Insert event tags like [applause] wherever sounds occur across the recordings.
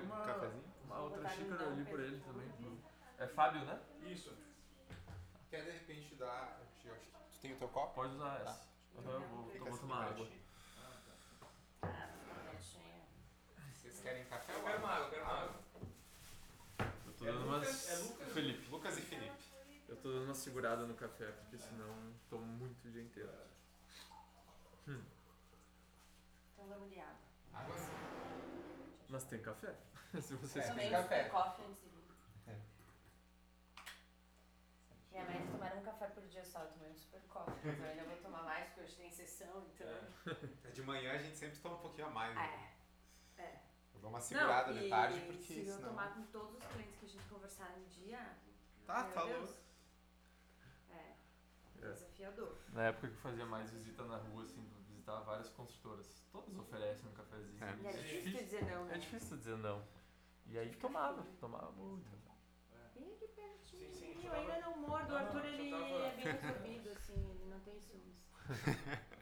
Pega uma, cafezinho? uma outra xícara ali por ele também. É Fábio, né? Isso. Quer de repente dar. Eu acho que tu tem o teu copo? Pode usar essa. Aham, eu vou, eu vou tomar água. Ah, bonitinho. Vocês querem café? Eu quero uma água, eu quero uma água. Eu tô É dando Lucas- umas. é Lucas? Felipe. Lucas e Felipe. Eu tô dando uma segurada no café, porque senão tomo muito o dia inteiro. Então vamos de água. Água sim. Mas tem café? [laughs] Se vocês É, Também café. super coffee antes de vir. É. Minha mãe tomar um café por dia só, eu tomei um super coffee. Mas eu ainda vou tomar mais porque hoje tem sessão, então. É, De manhã a gente sempre toma um pouquinho a mais. Né? É. É. Eu dou uma segurada Não, de e tarde porque Se eu senão. tomar com todos os clientes que a gente conversar no dia. Tá, meu tá Deus. louco. É. É. Desafiador. Na época que eu fazia mais visita na rua, assim, várias construtoras. Todas oferecem um cafezinho. É. E é difícil dizer não, né? É difícil dizer não. E aí tomava, tomava muito. Bem aqui pertinho. Sim, sim, eu ainda não mordo. O Arthur ele é bem resolvido, assim, ele não tem ciúmes. [laughs]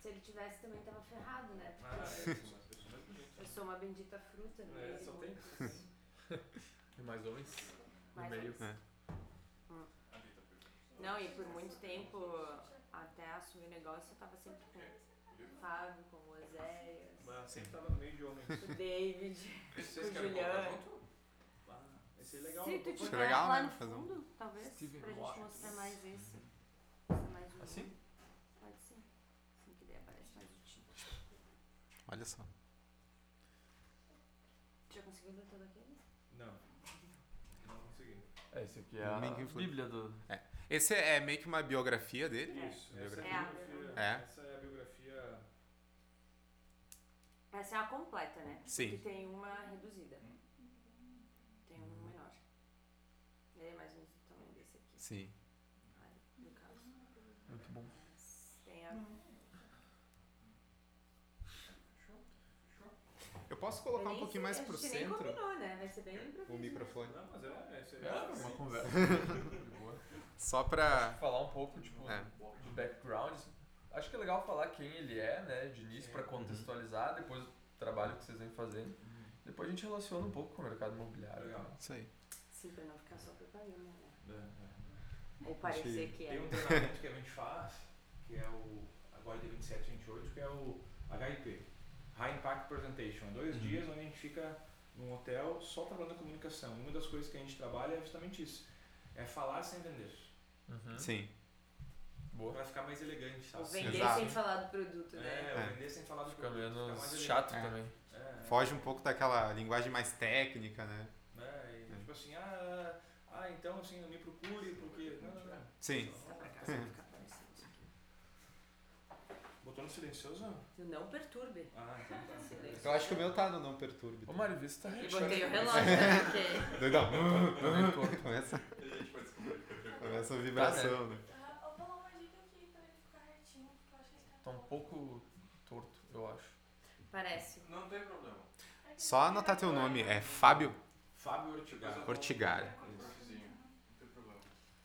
Se ele tivesse também tava ferrado, né? Ah, Porque é, mais bonitas. eu sou uma bendita fruta, né? É, só não- tem. [laughs] E mais homens no Mais meio. homens. É. Não, e por muito tempo, até assumir o negócio, eu tava sempre com o Fábio, com o Oséias, Mas sempre tava no meio de homens. o David. Vocês Com querem Juliano. junto? Ah, esse é legal. Se tu Isso é tiver legal, lá né? no Fazer um- fundo, talvez, Steven pra gente mostrar mais esse. Mostrar mais um. Assim? Pode ser. Assim que daí aparece mais o time. Olha só. Já conseguiu ver todo aquele? Não. Não consegui. É, esse aqui é a bíblia do... Esse é meio que uma biografia dele? Isso. É. Essa é, É a a- biografia. É. Essa é a biografia. Essa é a completa, né? Sim. Porque tem uma reduzida. Tem um menor. Ele é mais do tamanho desse aqui. Sim. Ai, no caso. Muito bom. Tem a. Eu posso colocar um pouquinho mais pro centro combinou, né? Vai ser bem improviso. o microfone. Não, mas é. Esse É, é uma conversa. [laughs] De. Só pra. Falar um pouco, tipo, É. de background. Acho que é legal falar quem ele é, né, de início, pra contextualizar, depois o trabalho que vocês vêm fazendo. Depois a gente relaciona um pouco com o mercado imobiliário. Legal. né? Isso aí. Sim, pra não ficar só propaganda, né? É, é. Ou parecer que Tem é. um treinamento que a gente faz, que é o. Agora dia 27 e 28, que é o HIP High Impact Presentation. É dois Uhum. dias onde a gente fica num hotel só trabalhando a comunicação. Uma das coisas que a gente trabalha é justamente isso: é falar sem vender. Uhum. Sim. Boa. Pra ficar mais elegante, Ou sabe? vender Exato. sem falar do produto, É, né? ou É. vender sem falar do Fica produto, ficar mais menos chato É. também. É, Foge um pouco daquela linguagem mais técnica, né? É, e tipo assim, ah, ah, então assim, não me procure porque. Não, não, não. Sim. Tá pra cá, vai ficar parecendo isso aqui. Botou no silencioso? Não perturbe. Ah, então tá. Eu acho que o meu tá no não perturbe. Ô, Mário, vê se tá E botei o relógio, né? Porque [laughs] Doidão. [laughs] Começa, a gente vai descobrir. Começa a vibração, né? Eu vou dar uma dica aqui pra ele ficar retinho, porque eu acho que cara Tá um pouco torto, eu acho. parece. Não tem problema. É que Só anotar teu vai- nome. É Fábio Fábio eu Ortigara. Um profizinho. Não tem problema.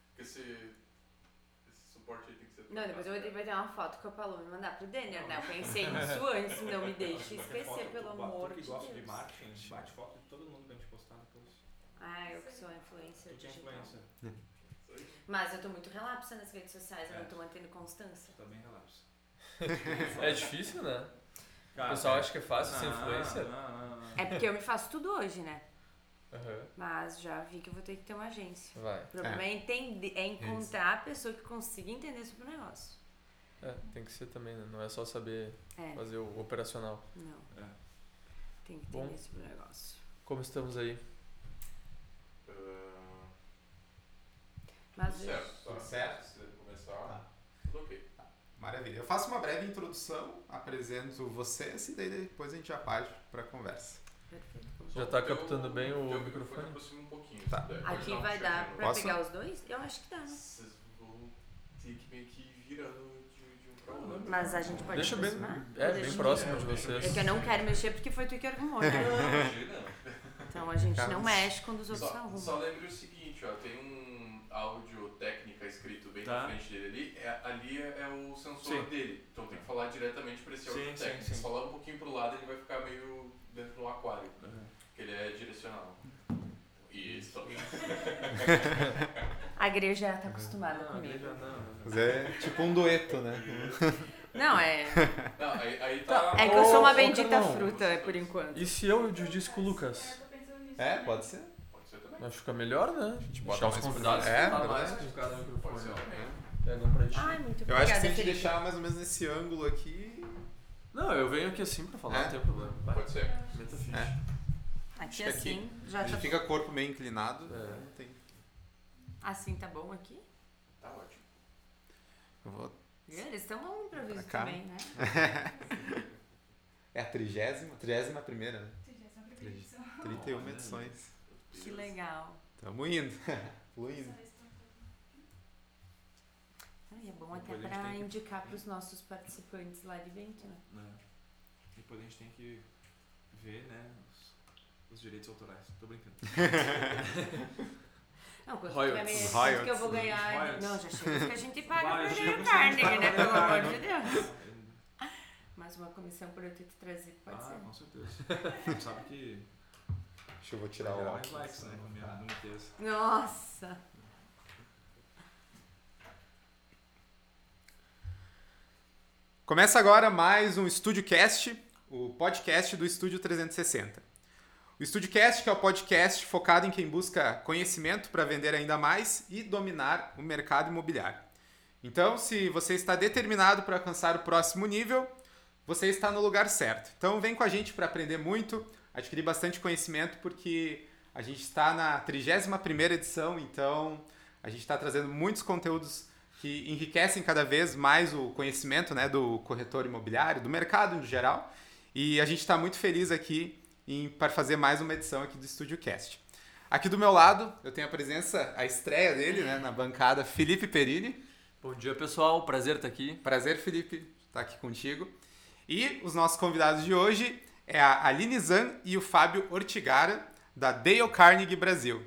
Porque esse, esse suporte aí tem que ser Não, depois eu vou ter ter uma foto que o Paulo me mandar pro Denner, né? Eu É. pensei [laughs] nisso antes, não me deixe esquecer, pelo amor tu que de gosta de Deus. marketing, bate foto de todo mundo pra gente postar depois. Ah, eu que sou influencer Tu que é digital. influencer. Isso. Mas eu tô muito relapsa nas redes sociais, eu É. não tô mantendo constância. Também relapsa. [laughs] É difícil, né? O Cara, pessoal acha que é fácil ser não, influencer. Não, não, não. É porque eu me faço tudo hoje, né? Aham. Mas já vi que eu vou ter que ter uma agência. Vai. O problema é, entender, é encontrar a pessoa que consiga entender sobre o negócio. É, tem que ser também, né? Não é só saber É, fazer o operacional. não. É. Tem que Bom. entender sobre o negócio. Como estamos aí? Mas tudo certo, tá? Tudo certo? Se começar, Tá. tudo ok. Maravilha. Eu faço uma breve introdução, apresento vocês e daí depois a gente já parte pra conversa. perfeito. Já Só tá o teu- captando bem o teu microfone? aproxima um pouquinho. Tá. Aqui um vai puxadinho dar Posso? pegar os dois? Eu acho que dá, né? Vocês vão ter que meio que ir virando de, de um pra outro. Mas a gente pode Deixa bem, aproximar? é, Ou bem próximo de É, vocês. É que eu não quero mexer porque foi tu que arrumou, né? Então a gente não mexe quando os outros Só, arrumam. só lembre o seguinte, ó, tem um áudio técnica escrito bem Tá. na frente dele ali, é, ali é, é o sensor Sim. dele, então tem que falar diretamente para esse áudio Sim, técnico. sim. Se falar um pouquinho pro lado, ele vai ficar meio dentro do aquário. Uhum. que ele é direcional. Isso. [laughs] A igreja já tá acostumada Não, comigo. Mas é tipo um dueto, né? [laughs] Não, é. Não, aí, aí tá. É que eu sou uma bendita Carlão. fruta, por enquanto. E se eu com o Lucas? É, pode ser. Pode ser também. Acho que fica melhor, né? A gente bota os mais convidados é, verdade. mais com cada Pode ser também. Pega um pra ti. Ai, muito Eu obrigada, acho que se a gente Felipe. deixar mais ou menos nesse ângulo aqui. Não, eu venho aqui assim pra falar, É? não tem problema. Vai, Pode ser. meta ficha. É. Aqui Acho que assim, já A tá. gente fica corpo meio inclinado. É. Não tem. Assim tá bom aqui? Tá ótimo. Eu vou- Eles estão no improviso Pra cá. também, né? [laughs] É a trigésima? Trigésima primeira, né? Trigésima primeira edição. 31 edições. Que legal. Tamo indo. [laughs] Fluindo. Ah, é bom até Depois a gente pra tem que- indicar pros nossos participantes lá de dentro, né? Depois a gente tem que ver, né, os, os direitos autorais. Tô brincando. [laughs] Não, vai- quanto Royalties. que eu vou ganhar? Não, já chega que a gente [laughs] paga Vai, que a paga né? Pelo amor de Deus. Mas uma comissão por eu ter que trazer pode ah, ser. com certeza. Sabe que Deixa eu vou tirar o óculos. likes, né, texto. Nossa! Começa agora mais um Estúdio Cast, o podcast do Estúdio 360. O Estúdio Cast que é o podcast focado em quem busca conhecimento para vender ainda mais e dominar o mercado imobiliário. Então, se você está determinado para alcançar o próximo nível, você está no lugar certo. Então, vem com a gente para aprender muito, adquirir bastante conhecimento, porque a gente está na 31ª edição, então a gente está trazendo muitos conteúdos que enriquecem cada vez mais o conhecimento né, do corretor imobiliário, do mercado no geral. E a gente está muito feliz aqui em, para fazer mais uma edição aqui do Estúdio Cast. Aqui do meu lado, eu tenho a presença, a estreia dele né, na bancada, Felipe Perini. Bom dia, pessoal. Prazer estar aqui. Prazer, Felipe, estar aqui contigo. E os nossos convidados de hoje é a Aline Zan e o Fábio Ortigara, da Dale Carnegie Brasil.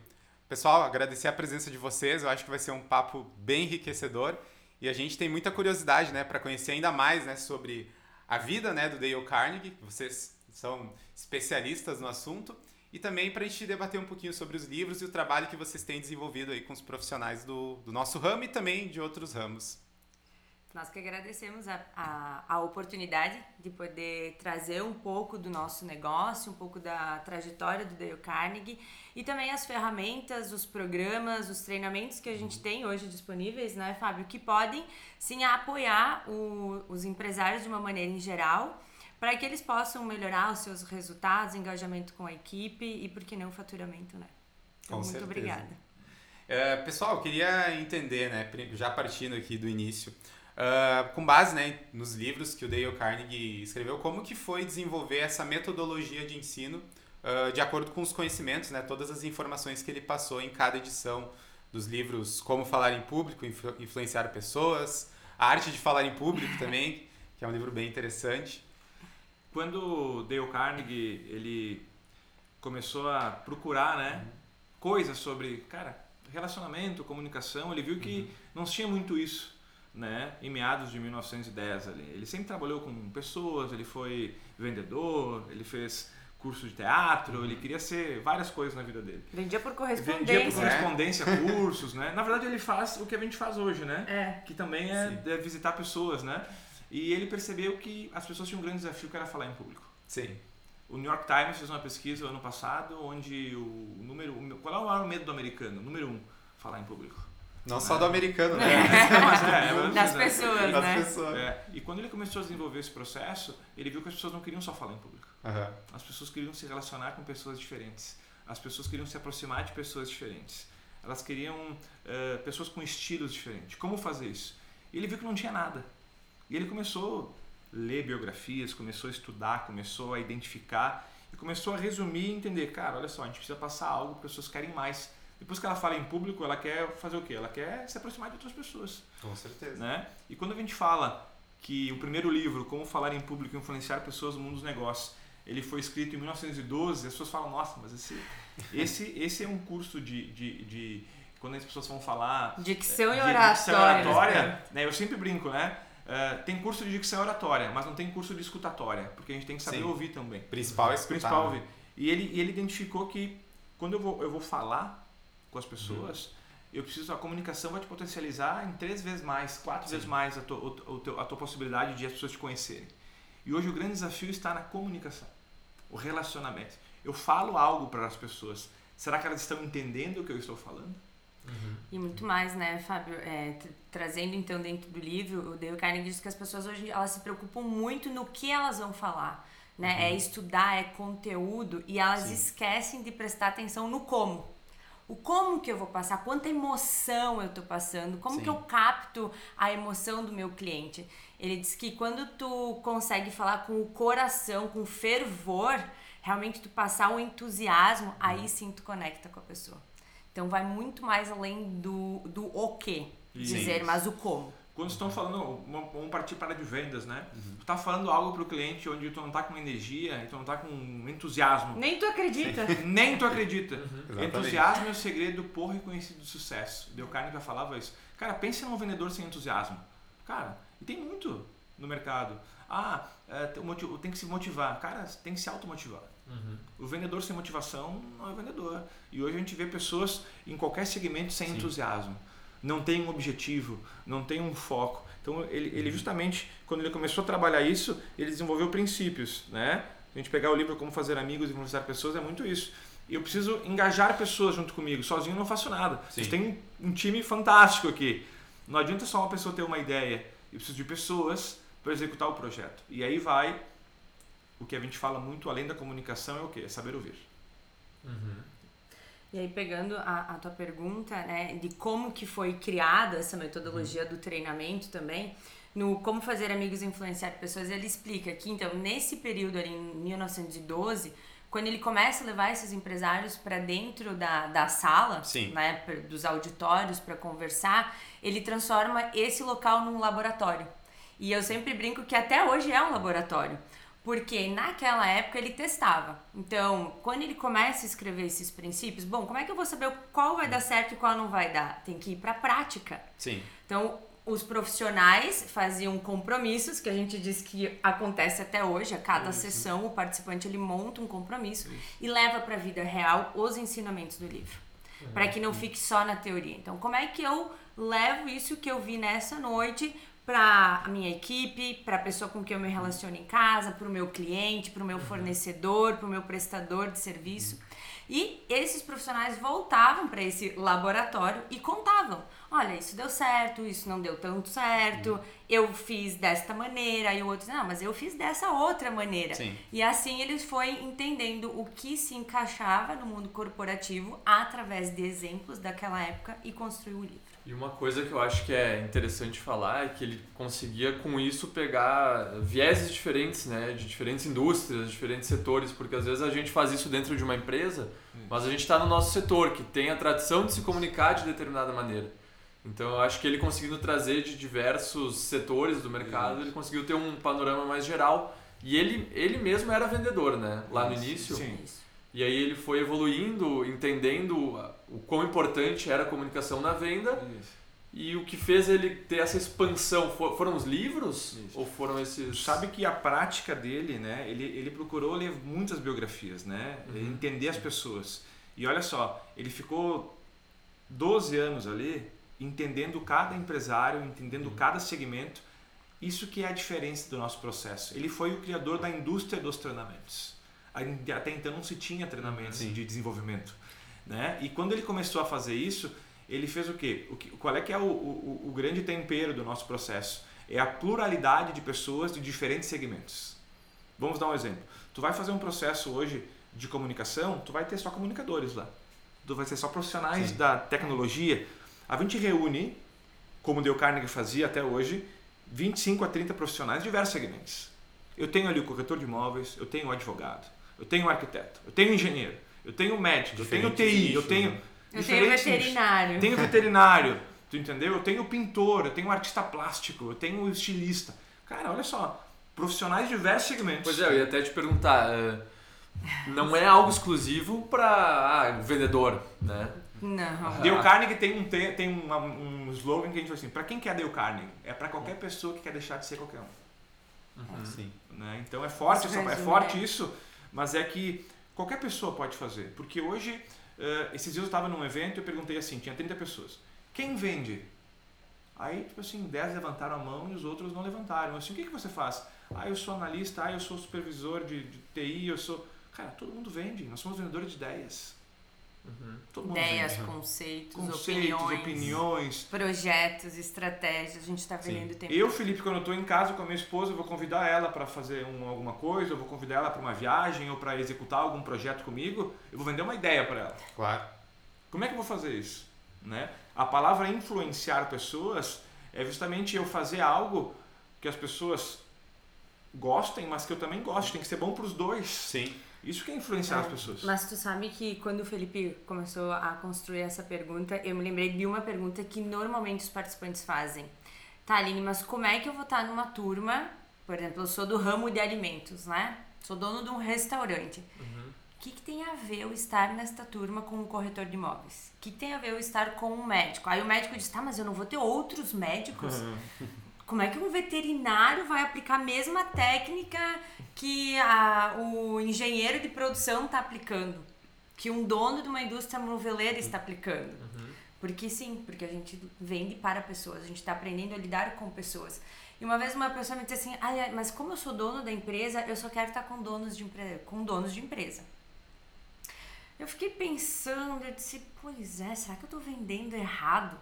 Pessoal, agradecer a presença de vocês, eu acho que vai ser um papo bem enriquecedor e a gente tem muita curiosidade né, para conhecer ainda mais né, sobre a vida né, do Dale Carnegie, vocês são especialistas no assunto, e também para a gente debater um pouquinho sobre os livros e o trabalho que vocês têm desenvolvido aí com os profissionais do, do nosso ramo e também de outros ramos. Nós que agradecemos a, a, a oportunidade de poder trazer um pouco do nosso negócio, um pouco da trajetória do Dale Carnegie e também as ferramentas, os programas, os treinamentos que a gente tem hoje disponíveis, né, Fábio, que podem sim apoiar o, os empresários de uma maneira em geral para que eles possam melhorar os seus resultados, engajamento com a equipe e, por que não, faturamento, né? Então, Com muito certeza. obrigada. É, pessoal, queria entender, né, já partindo aqui do início, ah, com base né, nos livros que o Dale Carnegie escreveu, como que foi desenvolver essa metodologia de ensino ah, de acordo com os conhecimentos, né, todas as informações que ele passou em cada edição dos livros Como Falar em Público, Influ- Influenciar Pessoas, A Arte de Falar em Público [laughs] também, que é um livro bem interessante. Quando o Dale Carnegie ele começou a procurar, né, coisas sobre, cara, relacionamento, comunicação, ele viu que não se tinha muito isso, né, em meados de 1910 ali. Ele sempre trabalhou com pessoas, ele foi vendedor, ele fez curso de teatro, ele queria ser várias coisas na vida dele. Vendia por Vendia por correspondência. correspondência, cursos, né? Na verdade ele faz o que a gente faz hoje, né? É. que também é, é visitar pessoas, né? E ele percebeu que as pessoas tinham um grande desafio que era falar em público. Sim. O New York Times fez uma pesquisa ano passado onde o número, qual é o maior medo do americano? Número um, falar em público. Não só do americano, né? [laughs] Mas é, é verdade, Das né? pessoas, Das né? pessoas. É, e quando ele começou a desenvolver esse processo, ele viu que as pessoas não queriam só falar em público. Aham. As pessoas queriam se relacionar com pessoas diferentes. As pessoas queriam se aproximar de pessoas diferentes. Elas queriam eh, pessoas com estilos diferentes. Como fazer isso? E ele viu que não tinha nada. E ele começou a ler biografias, começou a estudar, começou a identificar e começou a resumir e entender, cara, olha só, a gente precisa passar algo que as pessoas querem mais. Depois que ela fala em público, ela quer fazer o quê? Ela quer se aproximar de outras pessoas Com certeza. né? E quando a gente fala que o primeiro livro, Como Falar em Público e Influenciar Pessoas no Mundo dos Negócios, ele foi escrito em 1912, as pessoas falam, nossa, mas esse, [laughs] esse, esse é um curso de, de, de- Quando as pessoas vão falar... Dicção e de oratória. dicção e oratória, né? Eu sempre brinco, né? Eh, tem curso de dicção e oratória, mas não tem curso de escutatória, porque a gente tem que saber Sim. ouvir também. Principal é escutar. Principal né? ouvir. E ele, e ele identificou que quando eu vou, eu vou falar com as pessoas, eu preciso, a comunicação vai te potencializar em três vezes mais, quatro vezes mais a tua, o, o teu- a tua possibilidade de as pessoas te conhecerem. E hoje o grande desafio está na comunicação, o relacionamento. Eu falo algo para as pessoas, será que elas estão entendendo o que eu estou falando? E muito mais, né, Fábio? É, tra- trazendo então dentro do livro, o Dale Carnegie diz que as pessoas hoje elas se preocupam muito no que elas vão falar. Né? É estudar, é conteúdo e elas esquecem de prestar atenção no como. O como que eu vou passar, quanta emoção eu tô passando, como Sim. que eu capto a emoção do meu cliente. Ele diz que quando tu consegue falar com o coração, com fervor, realmente tu passar um entusiasmo, aí sim tu conecta com a pessoa. Então vai muito mais além do, do o que dizer, mas o como. Quando estão falando, vamos partir para de vendas, né? Uhum. Tu tá falando algo para o cliente onde tu não tá com energia, e tu não tá com entusiasmo. Nem tu acredita. [laughs] Nem tu acredita. Exatamente. Entusiasmo é o segredo por reconhecido do sucesso. Deu Carne já falava isso. Cara, pensa num vendedor sem entusiasmo. Cara, e tem muito no mercado. Ah, é, tem que se motivar. Cara, tem que se automotivar. O vendedor sem motivação não é vendedor. E hoje a gente vê pessoas em qualquer segmento sem entusiasmo. Não tem um objetivo, não tem um foco. Então ele, ele justamente, quando ele começou a trabalhar isso, ele desenvolveu princípios, né? A gente pegar o livro Como Fazer Amigos e Influenciar Pessoas é muito isso. Eu preciso engajar pessoas junto comigo. Sozinho eu não faço nada. Vocês têm um time fantástico aqui. Não adianta só uma pessoa ter uma ideia. Eu preciso de pessoas para executar o projeto. E aí vai o que a gente fala muito além da comunicação é o quê? É saber ouvir. E aí, pegando a, a tua pergunta, né, de como que foi criada essa metodologia do treinamento também, no Como Fazer Amigos e Influenciar Pessoas, ele explica que, então, nesse período ali, em 1912, quando ele começa a levar esses empresários para dentro da, da sala, Sim. né, dos auditórios para conversar, ele transforma esse local num laboratório. E eu sempre brinco que até hoje é um laboratório. Porque naquela época ele testava. Então, quando ele começa a escrever esses princípios, bom, como é que eu vou saber qual vai dar certo e qual não vai dar? Tem que ir para a prática. Sim. Então, os profissionais faziam compromissos, que a gente diz que acontece até hoje, a cada sessão o participante ele monta um compromisso e leva para a vida real os ensinamentos do livro, para que não fique só na teoria. Então, como é que eu levo isso que eu vi nessa noite para a minha equipe, para a pessoa com quem eu me relaciono em casa, para o meu cliente, para o meu fornecedor, para o meu prestador de serviço. E esses profissionais voltavam para esse laboratório e contavam: olha, isso deu certo, isso não deu tanto certo, eu fiz desta maneira, e o outro, não, mas eu fiz dessa outra maneira. Sim. E assim eles foi entendendo o que se encaixava no mundo corporativo através de exemplos daquela época e construiu o livro. E uma coisa que eu acho que é interessante falar é que ele conseguia com isso pegar vieses diferentes, né, de diferentes indústrias, diferentes setores, porque às vezes a gente faz isso dentro de uma empresa, mas a gente está no nosso setor que tem a tradição de se comunicar de determinada maneira. Então eu acho que ele conseguindo trazer de diversos setores do mercado, ele conseguiu ter um panorama mais geral. E ele, ele mesmo era vendedor, né? Lá no início. Sim. Isso. E aí ele foi evoluindo, entendendo o quão importante era a comunicação na venda e o que fez ele ter essa expansão fo- foram os livros Isso. ou foram esses sabe que a prática dele, né? Ele, ele procurou ler muitas biografias, né? Entender as pessoas. E olha só, ele ficou 12 anos ali entendendo cada empresário, entendendo cada segmento. Isso que é a diferença do nosso processo. Ele foi o criador da indústria dos treinamentos. Até então não se tinha treinamentos Sim. de desenvolvimento, né? E quando ele começou a fazer isso, ele fez o quê? O que qual é que é o, o, o grande tempero do nosso processo? É a pluralidade de pessoas de diferentes segmentos. Vamos dar um exemplo. Tu vai fazer um processo hoje de comunicação, tu vai ter só comunicadores lá. Tu vai ter só profissionais Sim. da tecnologia. A gente reúne, como o Dale Carnegie fazia até hoje, 25 a 30 profissionais de diversos segmentos. Eu tenho ali o corretor de imóveis, eu tenho o advogado, eu tenho o arquiteto, eu tenho o engenheiro, eu tenho o médico, eu tenho TI, eu tenho né? Eu tenho veterinário. Tenho veterinário, tu entendeu? Eu tenho pintor, eu tenho artista plástico, eu tenho estilista. Cara, olha só, profissionais de diversos segmentos. Pois é, eu ia até te perguntar, é, não é algo exclusivo para ah, o vendedor, né? Não. Dale Carnegie tem um, te- tem uma- um slogan que a gente fala assim, para quem quer Dale Carnegie? É para qualquer pessoa que quer deixar de ser qualquer um. Sim. né? Então é forte, Isso essa- é resume, forte né? isso, mas é que Qualquer pessoa pode fazer, porque hoje, eh, esses dias eu estava num evento e eu perguntei assim, tinha 30 pessoas, quem vende? Aí, tipo assim, 10 levantaram a mão e os outros não levantaram. Assim, o que, que você faz? Ah, eu sou analista, ah, eu sou supervisor de, de TI, eu sou... Cara, todo mundo vende, nós somos vendedores de ideias. Mundo Ideias, vende. conceitos, Conceitos, opiniões, opiniões. projetos, estratégias. A gente está vendendo o tempo. Eu, Felipe, quando eu estou em casa com a minha esposa, eu vou convidar ela para fazer um- alguma coisa, eu vou convidar ela para uma viagem ou para executar algum projeto comigo, eu vou vender uma ideia para ela. Claro. Como é que eu vou fazer isso? Né? A palavra influenciar pessoas é justamente eu fazer algo que as pessoas gostem, mas que eu também gosto. Tem que ser bom para os dois. Sim. Isso que é influenciar as pessoas. Mas tu sabe que quando o Felipe começou a construir essa pergunta, eu me lembrei de uma pergunta que normalmente os participantes fazem. Tá, Aline, mas como é que eu vou estar numa turma, por exemplo, eu sou do ramo de alimentos, né? Sou dono de um restaurante. O que, que tem a ver eu estar nesta turma com um corretor de imóveis? O que, que tem a ver eu estar com um médico? Aí o médico diz, tá, mas eu não vou ter outros médicos? [laughs] Como é que um veterinário vai aplicar a mesma técnica que a- o engenheiro de produção está aplicando? Que um dono de uma indústria moveleira está aplicando? Porque sim, porque a gente vende para pessoas, a gente está aprendendo a lidar com pessoas. E uma vez uma pessoa me disse assim, "Ai, mas como eu sou dono da empresa, eu só quero estar com donos de, empre- com donos de empresa. Eu fiquei pensando, eu disse, pois é, será que eu tô vendendo errado?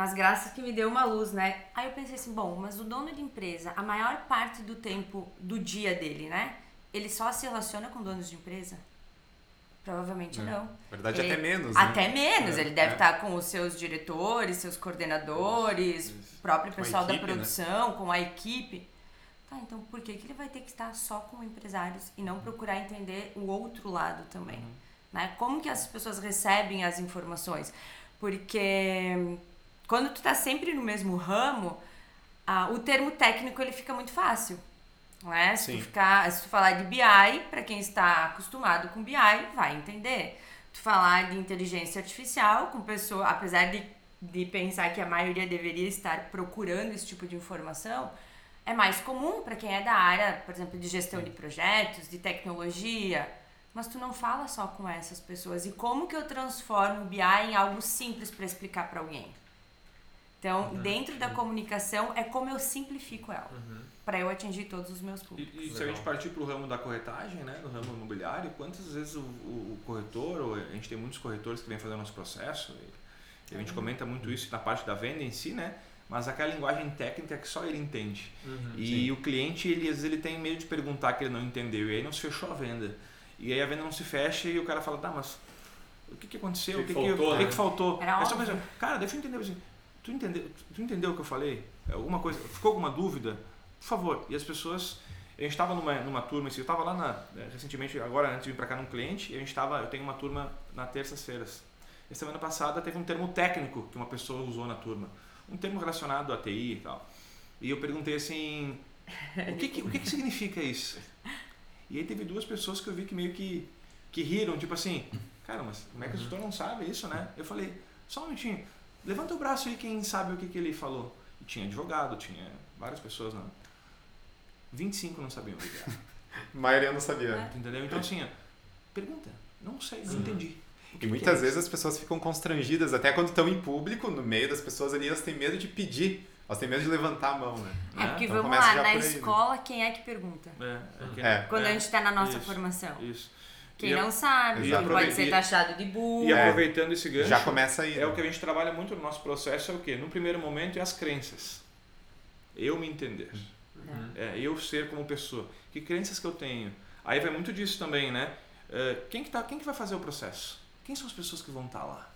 Mas graças que me deu uma luz, né? Aí eu pensei assim, bom, mas o dono de empresa, a maior parte do tempo do dia dele, né? Ele só se relaciona com donos de empresa? Provavelmente É. não. Na verdade, Ele- até menos. né? Até menos, É, ele deve é. estar com os seus diretores, seus coordenadores, o próprio pessoal equipe, da né? produção, com a equipe. Tá, então por que, que ele vai ter que estar só com empresários e não procurar entender o outro lado também? Uhum. Né? Como que as pessoas recebem as informações? Porque quando tu tá sempre no mesmo ramo, ah, o termo técnico ele fica muito fácil. Não é? Se, Sim. tu ficar, se tu falar de BI, para quem está acostumado com BI, vai entender. Tu falar de inteligência artificial, com pessoa, apesar de, de pensar que a maioria deveria estar procurando esse tipo de informação, é mais comum para quem é da área, por exemplo, de gestão de projetos, de tecnologia. Mas tu não fala só com essas pessoas. E como que eu transformo o BI em algo simples para explicar para alguém? Então, dentro da comunicação, é como eu simplifico ela. Para eu atingir todos os meus E, públicos. e se a gente partir para o ramo da corretagem, né, no ramo imobiliário, quantas vezes o, o- o corretor, ou a gente tem muitos corretores que vêm fazer o nosso processo, e, e a gente comenta muito isso na parte da venda em si, né? Mas aquela linguagem técnica que só ele entende. e o cliente, ele, às vezes, ele tem medo de perguntar que ele não entendeu, e aí não se fechou a venda. E aí a venda não se fecha e o cara fala, tá, mas o que, que aconteceu? O que que, que, faltou, que, né? que faltou? Era É só pensar, cara, deixa eu entender assim, tu entendeu, tu entendeu o que eu falei? Alguma coisa, ficou alguma dúvida? Por favor. E as pessoas, a gente estava numa, numa turma, eu estava lá na, recentemente, agora antes de vir para cá num cliente, e a gente estava, eu tenho uma turma na terças-feiras. E semana passada teve um termo técnico que uma pessoa usou na turma, um termo relacionado à TI e tal. E eu perguntei assim, o que que, o que, que significa isso? E aí teve duas pessoas que eu vi que meio que, que riram, tipo assim, cara, mas como é que o setor não sabe isso, né? Eu falei, só um minutinho, levanta o braço aí quem sabe o que, que ele falou. E tinha advogado, tinha várias pessoas, né? 25 não sabiam o que era. A [laughs] maioria não sabia. Entendeu? Então assim, ó, pergunta. Não sei, não entendi. O que E que muitas é vezes as pessoas ficam constrangidas, até quando estão em público, no meio das pessoas ali, elas têm medo de pedir, elas têm medo de levantar a mão, né? É, porque Então vamos lá, na aí, né? escola, quem é que pergunta? É, é, que- É. Quando a gente está na nossa Isso. formação. Isso. Quem E não sabe, Exato. quem pode ser taxado de burro. E É. aproveitando esse gancho, Já começa aí. é o né? que a gente trabalha muito no nosso processo, é o quê? No primeiro momento é as crenças. Eu me entender. É, eu ser como pessoa. Que crenças que eu tenho? Aí vai muito disso também, né? É, quem, que tá, quem que vai fazer o processo? Quem são as pessoas que vão estar lá?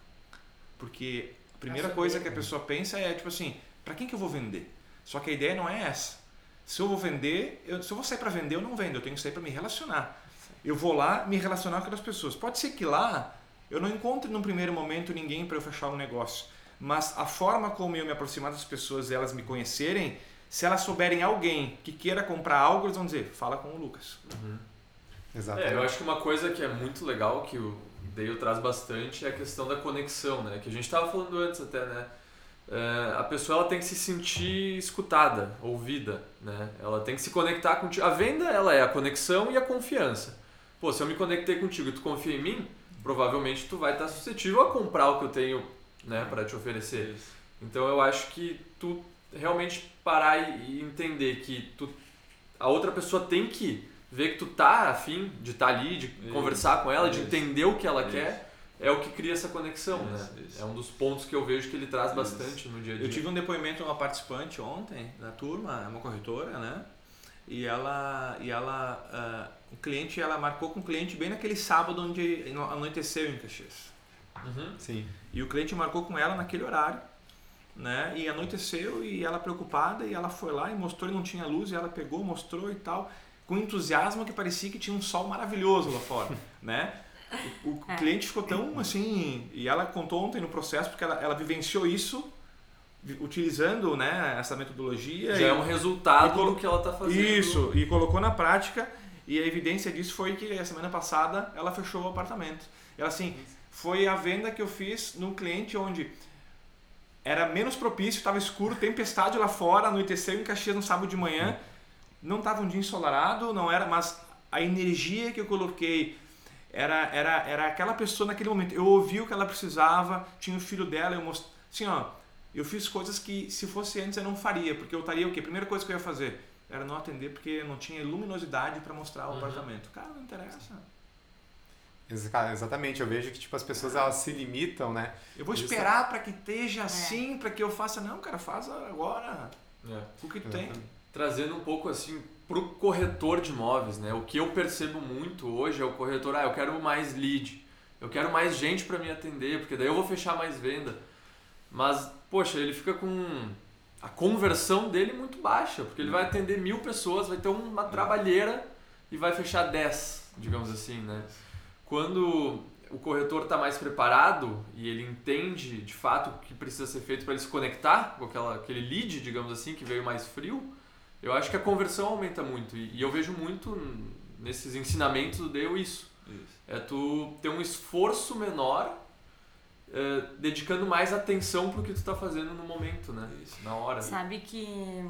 Porque a primeira coisa que a pessoa pensa é tipo assim, para quem que eu vou vender? Só que a ideia não é essa. Se eu vou vender, eu, se eu vou sair para vender, eu não vendo, eu tenho que sair para me relacionar. Eu vou lá me relacionar com aquelas pessoas. Pode ser que lá eu não encontre num primeiro momento ninguém para eu fechar um negócio, mas a forma como eu me aproximar das pessoas e elas me conhecerem, se elas souberem alguém que queira comprar algo, eles vão dizer, fala com o Lucas. Exatamente. É, eu acho que uma coisa que é muito legal, que o Dale traz bastante, é a questão da conexão, né? Que a gente estava falando antes até, né? É, a pessoa ela tem que se sentir escutada, ouvida, né? Ela tem que se conectar contigo. A venda, ela é a conexão e a confiança. Pô, se eu me conectei contigo e tu confia em mim, provavelmente tu vai estar suscetível a comprar o que eu tenho, né, para te oferecer. Então eu acho que tu realmente parar e entender que tu, a outra pessoa tem que ver que tu tá afim de estar ali, de Isso, conversar com ela, de isso, entender o que ela isso. quer, é o que cria essa conexão, Isso, né? isso. É um dos pontos que eu vejo que ele traz Isso. bastante no dia a dia. Eu tive um depoimento de uma participante ontem da turma, é uma corretora, né? E ela, e ela, ah, o cliente, ela marcou com o cliente bem naquele sábado onde anoiteceu em Caxias. Uhum. Sim. E o cliente marcou com ela naquele horário, né? E anoiteceu e ela preocupada e ela foi lá e mostrou e não tinha luz e ela pegou, mostrou e tal, com entusiasmo que parecia que tinha um sol maravilhoso lá fora, [laughs] né? O, o É. cliente ficou tão assim e ela contou ontem no processo porque ela, ela vivenciou isso utilizando, né, essa metodologia Já e- é um resultado e do que ela tá fazendo. isso, e colocou na prática, e a evidência disso foi que a semana passada ela fechou o apartamento. Ela assim, foi a venda que eu fiz num cliente onde era menos propício, estava escuro, tempestade lá fora, anoiteceu em Caxias no sábado de manhã, não estava um dia ensolarado, não era, mas a energia que eu coloquei era, era, era aquela pessoa naquele momento. Eu ouvi o que ela precisava, tinha o filho dela, eu mostrei, assim ó, eu fiz coisas que se fosse antes eu não faria, porque eu estaria o quê? Primeira coisa que eu ia fazer era não atender porque não tinha luminosidade para mostrar o Uhum. apartamento. Cara, não interessa. Exa- Exatamente, eu vejo que tipo, as pessoas elas se limitam, né? Eu vou Isso. esperar para que esteja assim, para que eu faça. Não, cara, faz agora. É. O que tu tem. Trazendo um pouco assim pro corretor de imóveis, né? O que eu percebo muito hoje é o corretor, ah, eu quero mais lead, eu quero mais gente para me atender, porque daí eu vou fechar mais venda. Mas, poxa, ele fica com a conversão dele muito baixa, porque ele vai atender mil pessoas, vai ter uma trabalheira e vai fechar 10, digamos assim, né? Quando o corretor está mais preparado e ele entende de fato o que precisa ser feito para ele se conectar com aquela, aquele lead, digamos assim, que veio mais frio, eu acho que a conversão aumenta muito. E, e eu vejo muito nesses ensinamentos do Deu isso. É tu ter um esforço menor, eh, dedicando mais atenção pro que tu está fazendo no momento, né? Na hora. Sabe que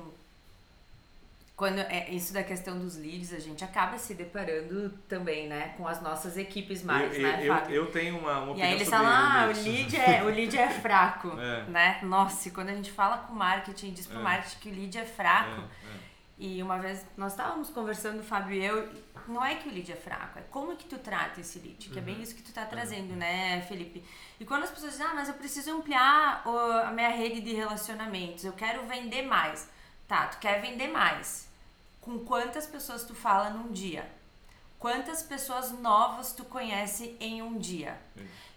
quando é isso da questão dos leads, a gente acaba se deparando também, né, com as nossas equipes mais, eu, né, eu, Fábio? eu tenho uma, uma E opinião aí eles sobre falam, ah, o isso. lead é, o lead é fraco, [laughs] É. né? Nossa, e quando a gente fala com o marketing, diz pro É. marketing que o lead é fraco, É, e uma vez nós estávamos conversando, o Fábio e eu, não é que o lead é fraco, é como que tu trata esse lead, que é bem isso que tu tá trazendo, né, Felipe? E quando as pessoas dizem, ah, mas eu preciso ampliar o- a minha rede de relacionamentos, eu quero vender mais. Tá, tu quer vender mais. Com quantas pessoas tu fala num dia? Quantas pessoas novas tu conhece em um dia?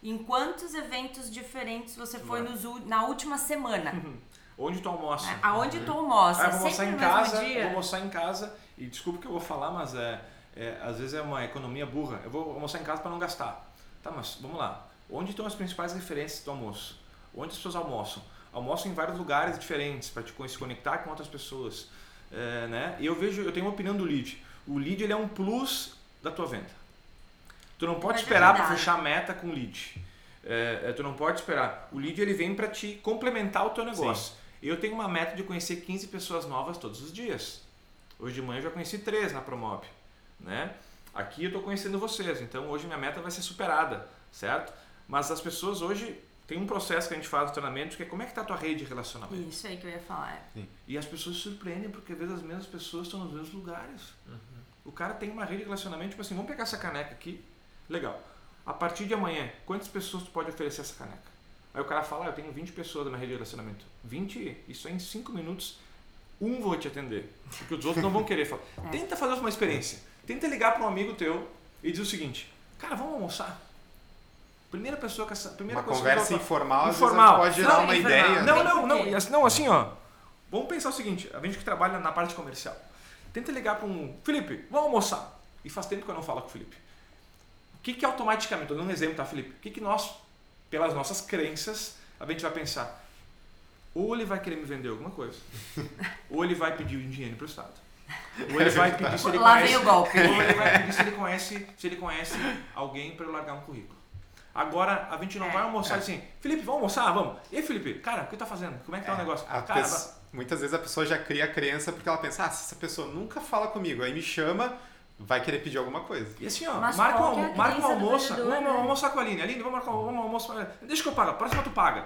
Em quantos eventos diferentes você foi Vai. nos na última semana? [laughs] Onde tu almoça? É, Aonde tu almoça? Ah, eu vou almoçar sempre em casa, vou almoçar em casa e desculpa que eu vou falar, mas é, é, às vezes é uma economia burra. Eu vou almoçar em casa para não gastar. Tá, mas vamos lá. Onde estão as principais referências do almoço? Onde as pessoas almoçam? Almoçam em vários lugares diferentes para te se conectar com outras pessoas, É, né? E eu vejo, eu tenho uma opinião do lead. O lead ele é um plus da tua venda. Tu não pode Mas é esperar para fechar a meta com lead. É, é, tu não pode esperar. O lead ele vem para te complementar o teu negócio. Eu tenho uma meta de conhecer 15 pessoas novas todos os dias. Hoje de manhã eu já conheci três na Promob, né? Aqui eu estou conhecendo vocês, então hoje minha meta vai ser superada, certo? Mas as pessoas hoje tem um processo que a gente faz no treinamento que é como é que está a tua rede de relacionamento. Isso aí que eu ia falar. é. E as pessoas se surpreendem porque às vezes as mesmas pessoas estão nos mesmos lugares. O cara tem uma rede de relacionamento, tipo assim, vamos pegar essa caneca aqui, legal. A partir de amanhã, quantas pessoas tu pode oferecer essa caneca? Aí o cara fala, ah, eu tenho 20 pessoas na minha rede de relacionamento. 20? Isso é em 5 minutos, um vou te atender. Porque os outros não vão querer falar. É. Tenta fazer uma experiência. Tenta ligar para um amigo teu e dizer o seguinte, cara, vamos almoçar? Primeira pessoa que essa. Primeira Uma conversa que eu- informal, às Informal. vezes pode gerar Não, uma informal. ideia. não, Tem não, não. e assim- Não, assim, ó. Vamos pensar o seguinte: a gente que trabalha na parte comercial. Tenta ligar para um. Felipe, vamos almoçar. E faz tempo que eu não falo com o Felipe. O que, que automaticamente, estou dando um exemplo, tá, Felipe? O que, que nós, pelas nossas crenças, a gente vai pensar? Ou ele vai querer me vender alguma coisa, [laughs] ou ele vai pedir um dinheiro emprestado. [laughs] Ou ele vai pedir se ele Lá conhece, vem o golpe. ou ele vai pedir se ele conhece, se ele conhece alguém para eu largar um currículo. Agora, a gente não É. vai almoçar assim, Felipe, vamos almoçar? Vamos. E Felipe, cara, o que tá fazendo? Como é que tá o negócio? A Cara, muitas vezes a pessoa já cria a crença porque ela pensa, ah, se essa pessoa nunca fala comigo, aí me chama vai querer pedir alguma coisa. E assim, ó, Mas marca, um, é marca um almoço. vendedor, Vamos né? almoçar com a Aline. Aline, vamos marcar um vamos almoço. Deixa que eu pago. A próxima tu paga.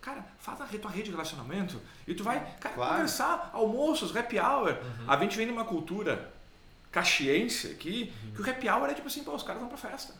Cara, faz a tua rede de relacionamento e tu vai, cara, Claro. conversar, almoços, happy hour. A gente vem de uma cultura caxiense aqui, que o happy hour é tipo assim, pô, os caras vão pra festa.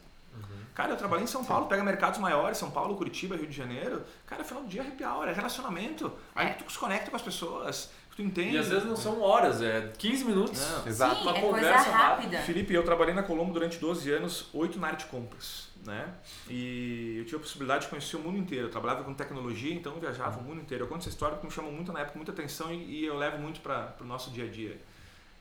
Cara, eu trabalhei em São Paulo, pega mercados maiores, São Paulo, Curitiba, Rio de Janeiro. Cara, final do dia é happy hour, é relacionamento. Aí É. tu se conecta com as pessoas, tu entende. E às vezes não são horas, é 15 minutos. Não. Exato. Sim, Uma é coisa conversa rápida. Felipe, eu trabalhei na Colombo durante 12 anos, 8 na área de compras, né? E eu tive a possibilidade de conhecer o mundo inteiro. Eu trabalhava com tecnologia, então eu viajava o mundo inteiro. Eu conto essa história porque me chamou muito na época, muita atenção e, e eu levo muito para o nosso dia a dia.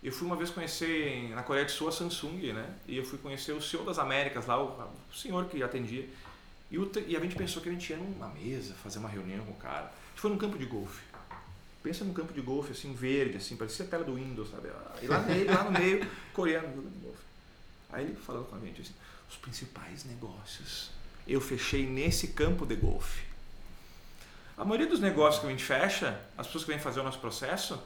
Eu fui uma vez conhecer na Coreia do Sul a Samsung, né? E eu fui conhecer o CEO das Américas lá, o, o senhor que atendia. E, o e a gente pensou que a gente ia numa mesa fazer uma reunião com o cara. A gente foi num campo de golfe. Pensa num campo de golfe assim, verde, assim, parecia a tela do Windows, sabe? E lá, no meio, lá no meio, coreano jogando golfe. Aí ele falando com a gente assim, os principais negócios eu fechei nesse campo de golfe. A maioria dos negócios que a gente fecha, as pessoas que vêm fazer o nosso processo,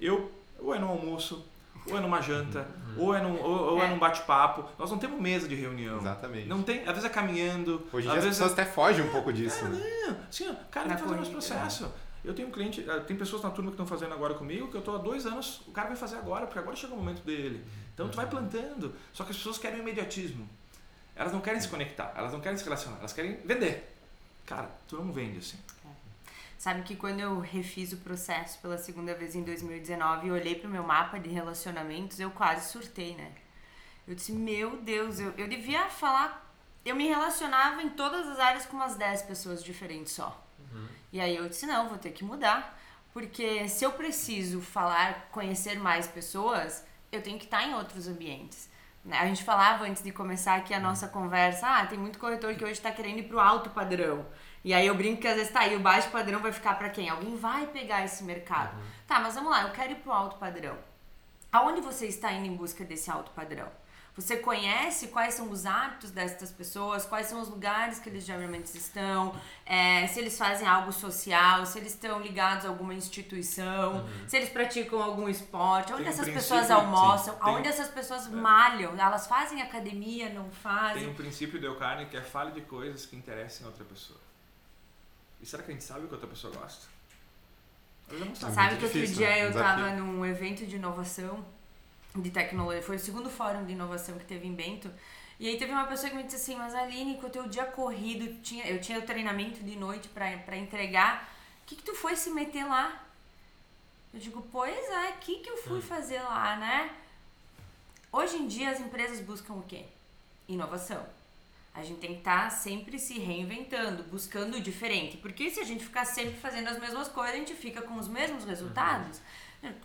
eu ou é no almoço, ou é numa janta, ou é num, ou, ou é É. num bate-papo. Nós não temos mesa de reunião. Exatamente. Não tem, às vezes é caminhando, Hoje em às dia as vezes pessoas até fogem um pouco disso, é, né? assim, cara, vai fazer o nosso processo. Eu tenho um cliente, eh, tem pessoas na turma que estão fazendo agora comigo, que eu estou há dois anos, o cara vai fazer agora, porque agora chegou o momento dele. Então tu vai plantando. Só que as pessoas querem o imediatismo. Elas não querem se conectar, elas não querem se relacionar, elas querem vender. Cara, tu não vende assim. Sabe que quando eu refiz o processo pela segunda vez em 2019 e olhei pro meu mapa de relacionamentos, eu quase surtei, né? Eu disse, meu Deus, eu, eu devia falar. Eu me relacionava em todas as áreas com umas 10 pessoas diferentes só. E aí eu disse, não, vou ter que mudar. Porque se eu preciso falar, conhecer mais pessoas, eu tenho que estar em outros ambientes. né? A gente falava antes de começar aqui a nossa conversa, ah, tem muito corretor que hoje está querendo ir pro alto padrão. E aí eu brinco que às vezes tá aí, o baixo padrão vai ficar para quem? Alguém vai pegar esse mercado. Tá, mas vamos lá, eu quero ir pro alto padrão. Aonde você está indo em busca desse alto padrão? Você conhece quais são os hábitos dessas pessoas, quais são os lugares que eles geralmente estão, é, se eles fazem algo social, se eles estão ligados a alguma instituição, se eles praticam algum esporte, onde Tem um essas princípio, pessoas almoçam, sim, tem- aonde essas pessoas malham, elas fazem academia, não fazem. Tem um princípio de Carne que é fale de coisas que interessem a outra pessoa. E será que a gente sabe o que a outra pessoa gosta? Não sabe. Sabe que outro difícil, dia né? eu Desafio. tava num evento de inovação de tecnologia, foi o segundo fórum de inovação que teve em Bento. E aí teve uma pessoa que me disse assim, mas Aline, com o teu dia corrido, tinha, eu tinha o treinamento de noite pra entregar, o que que tu foi se meter lá? Eu digo, pois é, o que que eu fui fazer lá, né? Hoje em dia as empresas buscam o quê? Inovação. A gente tem que estar sempre se reinventando, buscando o diferente. Porque se a gente ficar sempre fazendo as mesmas coisas, a gente fica com os mesmos resultados.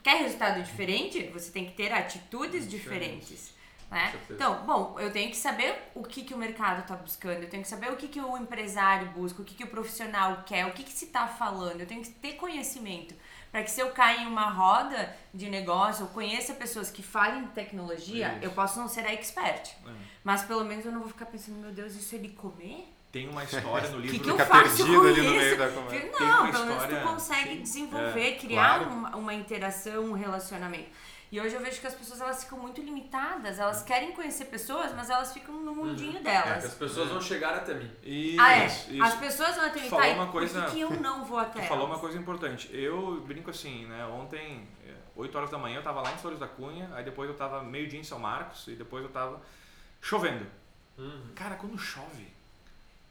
Quer resultado diferente? Você tem que ter atitudes diferentes. Né? Então, bom, eu tenho que saber o que, que o mercado está buscando, eu tenho que saber o que, que o empresário busca, o que, que o profissional quer, o que, que se está falando, eu tenho que ter conhecimento. Para que se eu cair em uma roda de negócio, eu conheça pessoas que falem de tecnologia, Isso. eu posso não ser a expert. É. Mas pelo menos eu não vou ficar pensando, meu Deus, isso é de comer? Tem uma história no [laughs] que, livro que eu Fica faço perdido com ali no isso? meio da conversa. Não, pelo menos tu consegue sim, desenvolver, é, criar claro. uma, uma interação, um relacionamento. E hoje eu vejo que as pessoas elas ficam muito limitadas, elas querem conhecer pessoas, mas elas ficam no mundinho É, delas. que as pessoas vão chegar até mim. Isso, Ah, é. isso. As pessoas vão até mim, Falou tá, e uma coisa- por que, que eu não vou até Tu falou uma coisa importante. Eu brinco assim, né? Ontem, é, 8 horas da manhã, eu tava lá em Flores da Cunha, aí depois eu tava meio-dia em São Marcos, e depois eu tava chovendo. Uhum. Cara, quando chove,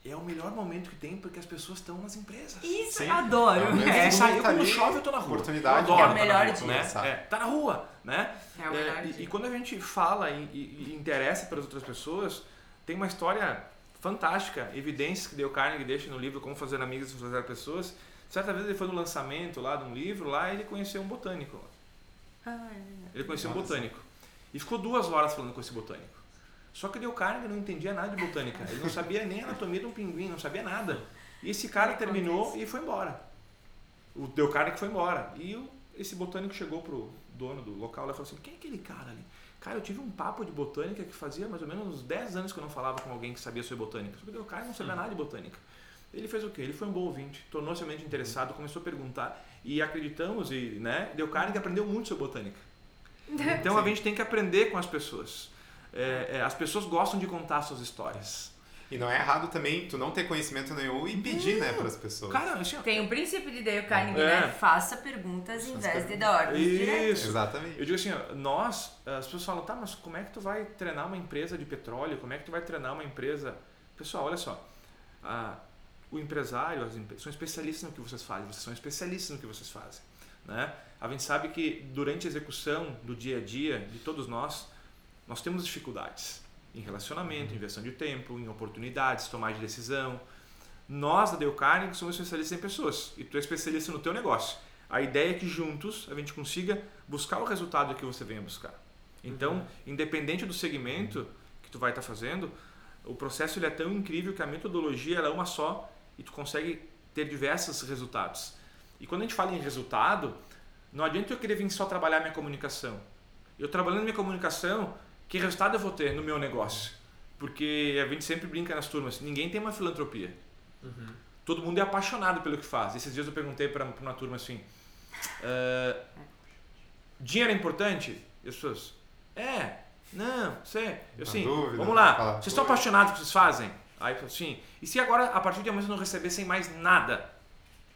é o melhor momento que tem porque as pessoas estão nas empresas. Isso, Sim. eu adoro. É É, sair mundo tá quando chove, eu tô na rua. oportunidade, eu adoro É o tá na melhor rua, dia. Né? É, tá na rua, né? É o melhor É, dia. e, e quando a gente fala e, e- e interessa pelas outras pessoas, tem uma história fantástica, evidências que Dale Carnegie deixa no livro Como Fazer Amigos e Fazer Pessoas. Certa vez ele foi no lançamento lá de um livro, lá ele conheceu um botânico. Ah, é. Ele conheceu um Nossa. botânico. E ficou duas horas falando com esse botânico. Só que o Dale Carnegie não entendia nada de botânica. Ele não sabia nem a anatomia de um pinguim, não sabia nada. E esse cara terminou e foi embora. O Dale Carnegie foi embora. E o- esse botânico chegou pro dono do local lá e falou assim, quem é aquele cara ali? Cara, eu tive um papo de botânica que fazia mais ou menos uns 10 anos que eu não falava com alguém que sabia sobre botânica. Só que o Carnegie não sabia nada de botânica. Ele fez o quê? Ele foi um bom ouvinte, tornou-se realmente interessado, começou a perguntar e acreditamos e, né, Dale Carnegie aprendeu muito sobre botânica. [laughs] Então a gente tem que aprender com as pessoas. É, é, as pessoas gostam de contar suas histórias. E não é errado também tu não ter conhecimento nenhum e pedir, né, para as pessoas. Cara, assim, Tem um princípio de Dale Carnegie, É. né? Faça perguntas em vez de dar ordens isso. Exatamente. Eu digo assim, ó, nós, as pessoas falam, tá, mas como é que tu vai treinar uma empresa de petróleo? Como é que tu vai treinar uma empresa... Pessoal, olha só, a- o empresário, as empre- são especialistas no que vocês fazem, vocês são especialistas no que vocês fazem, né? A gente sabe que durante a execução do dia a dia de todos nós, nós temos dificuldades em relacionamento, em gestão de tempo, em oportunidades, tomar de decisão. Nós da Dale Carnegie somos especialistas em pessoas e tu é especialista no teu negócio. A ideia é que juntos a gente consiga buscar o resultado que você venha buscar. Então, independente do segmento que tu vai estar fazendo, o processo ele é tão incrível que a metodologia é uma só e tu consegue ter diversos resultados. E quando a gente fala em resultado, não adianta eu querer vir só trabalhar minha comunicação. Eu trabalhando minha comunicação, que resultado eu vou ter no meu negócio? Porque a gente sempre brinca nas turmas, ninguém tem uma filantropia. Todo mundo é apaixonado pelo que faz. Esses dias eu perguntei para uma turma assim: "Ah, dinheiro é importante? E as pessoas, é, não, sei. Eu assim, dúvida, vamos lá, vocês estão apaixonados pelo que vocês fazem? Aí eu falo assim, e se agora, a partir de amanhã, vocês não recebessem mais nada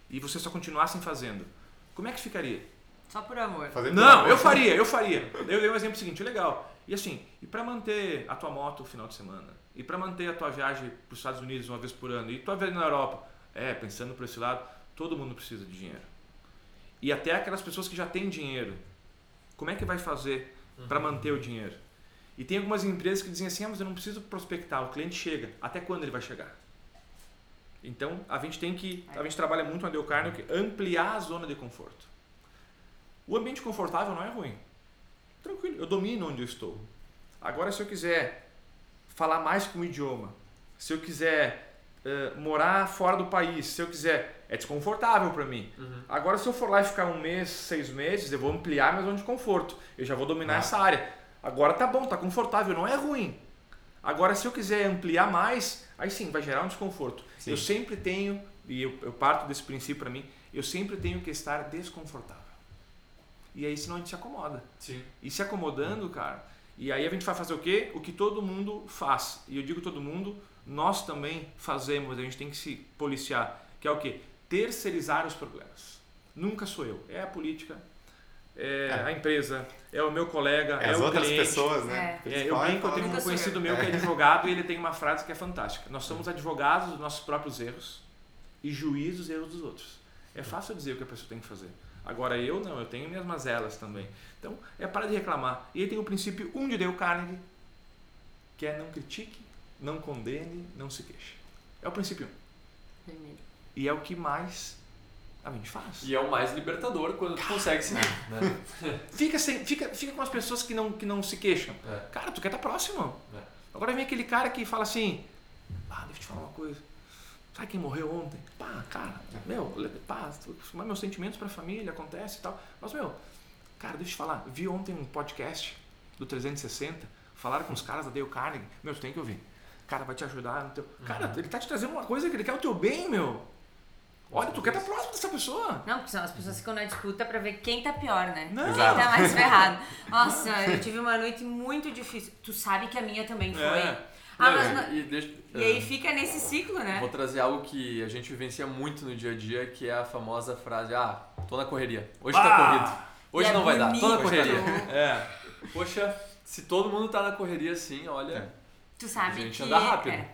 e vocês só continuassem fazendo, como é que ficaria? Só por amor. Fazer por Não, amor. eu faria, eu faria. Eu dei um exemplo seguinte, legal. E assim, e para manter a tua moto no final de semana? E para manter a tua viagem para os Estados Unidos uma vez por ano? E tua viagem na Europa? É, pensando por esse lado, todo mundo precisa de dinheiro. E até aquelas pessoas que já têm dinheiro, como é que vai fazer para manter o dinheiro? E tem algumas empresas que dizem assim, ah, mas eu não preciso prospectar, o cliente chega. Até quando ele vai chegar? Então, a gente tem que, a gente trabalha muito na Dale Carnegie, ampliar a zona de conforto. O ambiente confortável não é ruim. Tranquilo, eu domino onde eu estou. Agora, se eu quiser falar mais que um idioma, se eu quiser eh, morar fora do país, se eu quiser, é desconfortável para mim. Agora, se eu for lá e ficar um mês, seis meses, eu vou ampliar minha zona de conforto. Eu já vou dominar Ah. essa área. Agora tá bom, tá confortável, não é ruim. Agora, se eu quiser ampliar mais, aí sim, vai gerar um desconforto. Sim. Eu sempre tenho, e eu, eu parto desse princípio para mim, eu sempre tenho que estar desconfortável. E aí, senão a gente se acomoda. Sim. E se acomodando, cara, e aí a gente vai fazer o quê? O que todo mundo faz. E eu digo todo mundo, nós também fazemos, a gente tem que se policiar, que é o quê? Terceirizar os problemas. Nunca sou eu, é a política, é, É. a empresa, é o meu colega, É é, as o outras cliente. pessoas, né? É. É, eu Principal brinco, eu tenho um conhecido eu. meu que é advogado e ele tem uma frase que é fantástica. Nós somos advogados dos nossos próprios erros e juízes dos erros dos outros. É fácil dizer o que a pessoa tem que fazer. Agora eu não, eu tenho minhas mazelas também. Então, é para de reclamar. E aí tem o princípio 1 um de Dale Carnegie, que é não critique, não condene, não se queixe. É o princípio 1. Um. E é o que mais a gente faz. E é o mais libertador quando tu consegue seguir, né? [laughs] Fica, sem, fica, fica com as pessoas que não, que não se queixam. É. Cara, tu quer estar próximo. É. Agora vem aquele cara que fala assim: Ah, deixa eu te falar uma coisa. Sabe quem morreu ontem? Pá, cara, meu, pá, mas meus sentimentos pra família, acontece e tal. Mas, meu, cara, deixa eu te falar. Vi ontem um podcast do 360, falaram com os caras da Dale Carnegie. Meu, tu tem que ouvir. Cara, vai te ajudar no teu. Cara, ele tá te trazendo uma coisa que ele quer o teu bem, meu. Olha, tu quer estar próximo dessa pessoa. Não, porque são as pessoas ficam na disputa pra ver quem tá pior, né? Não. Quem tá mais [laughs] ferrado. Nossa, eu tive uma noite muito difícil. Tu sabe que a minha também foi. É. Ah, Não, mas e- não- e, deixa- E aí fica nesse ciclo, né? Vou trazer algo que a gente vivencia muito no dia a dia, que é a famosa frase, ah, tô na correria. Hoje tá Ah! corrido. Hoje é não vai dar, tô na bonito. correria. É. Poxa, se todo mundo tá na correria assim, olha. Tu sabe A gente que. anda rápido. é.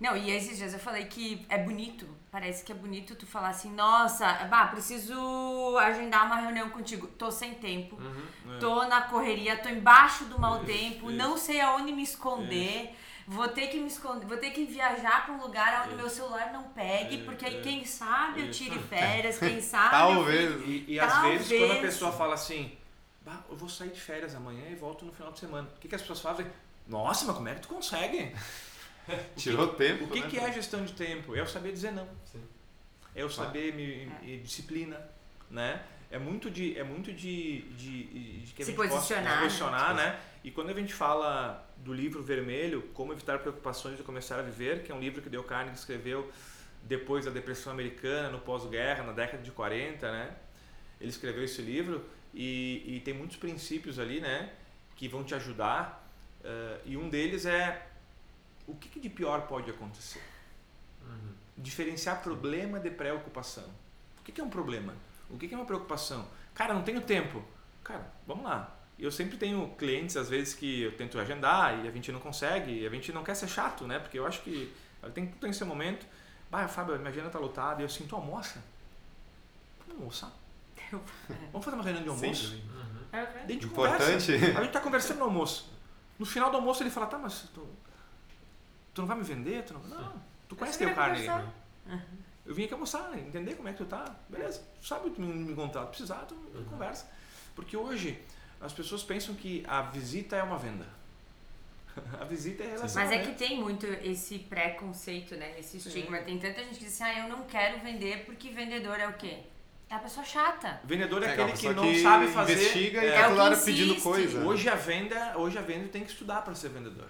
Não, e esses dias eu falei que é bonito. Parece que é bonito tu falar assim, nossa, bah, preciso agendar uma reunião contigo. Tô sem tempo. Uhum. Tô na correria, tô embaixo do mau tempo, isso. não sei aonde me esconder. Vou ter que me esconder, vou ter que viajar pra um lugar onde meu celular não pegue, porque aí quem sabe eu tire férias, quem [laughs] sabe eu Talvez. fique- E, e às Talvez. vezes, quando a pessoa fala assim, bah, eu vou sair de férias amanhã e volto no final de semana. O que, que as pessoas fazem? Nossa, mas como é que tu consegue? [laughs] Tirou tempo. O que, né? que é gestão de tempo? É eu saber dizer não. Sim. É eu saber me, me- disciplina, né? É muito de, é muito de, de, de que a Se gente possa posicionar, se né? posicionar, né? E quando a gente fala do livro vermelho, Como Evitar Preocupações e Começar a Viver, que é um livro que Dale Carnegie escreveu depois da depressão americana, no pós-guerra, na década de 40, né? Ele escreveu esse livro E, e tem muitos princípios ali, né? Que vão te ajudar. eh, e um deles é o que, que de pior pode acontecer? Diferenciar problema de preocupação. O que, que é um problema? O que, que é uma preocupação? Cara, não tenho tempo. Cara, vamos lá. Eu sempre tenho clientes, às vezes, que eu tento agendar e a gente não consegue, e a gente não quer ser chato, né? Porque eu acho que tem, tem esse momento. Bah, Fábio, minha agenda tá lotada e eu sinto almoça. Vamos almoçar? Vamos fazer uma reunião de almoço? Sim. É, Daí a gente Importante. conversa. A gente tá conversando no almoço. No final do almoço ele fala, tá, mas tu, tu não vai me vender? Tu não, não tu conhece teu carne. Eu vim aqui almoçar, entender como é que tu tá. Beleza, tu sabe tu me, me encontrar. Se precisar, tu me conversa. Porque hoje as pessoas pensam que a visita é uma venda. [laughs] a visita é Mas relacionamento. é que tem muito esse preconceito, né? Esse estigma. Tem tanta gente que diz assim, ah, eu não quero vender porque vendedor é o quê? É a pessoa chata. Vendedor é É, aquele que não que sabe fazer. investiga e é, tá o toda que hora pedindo coisa. Hoje a venda, hoje a venda tem que estudar para ser vendedor.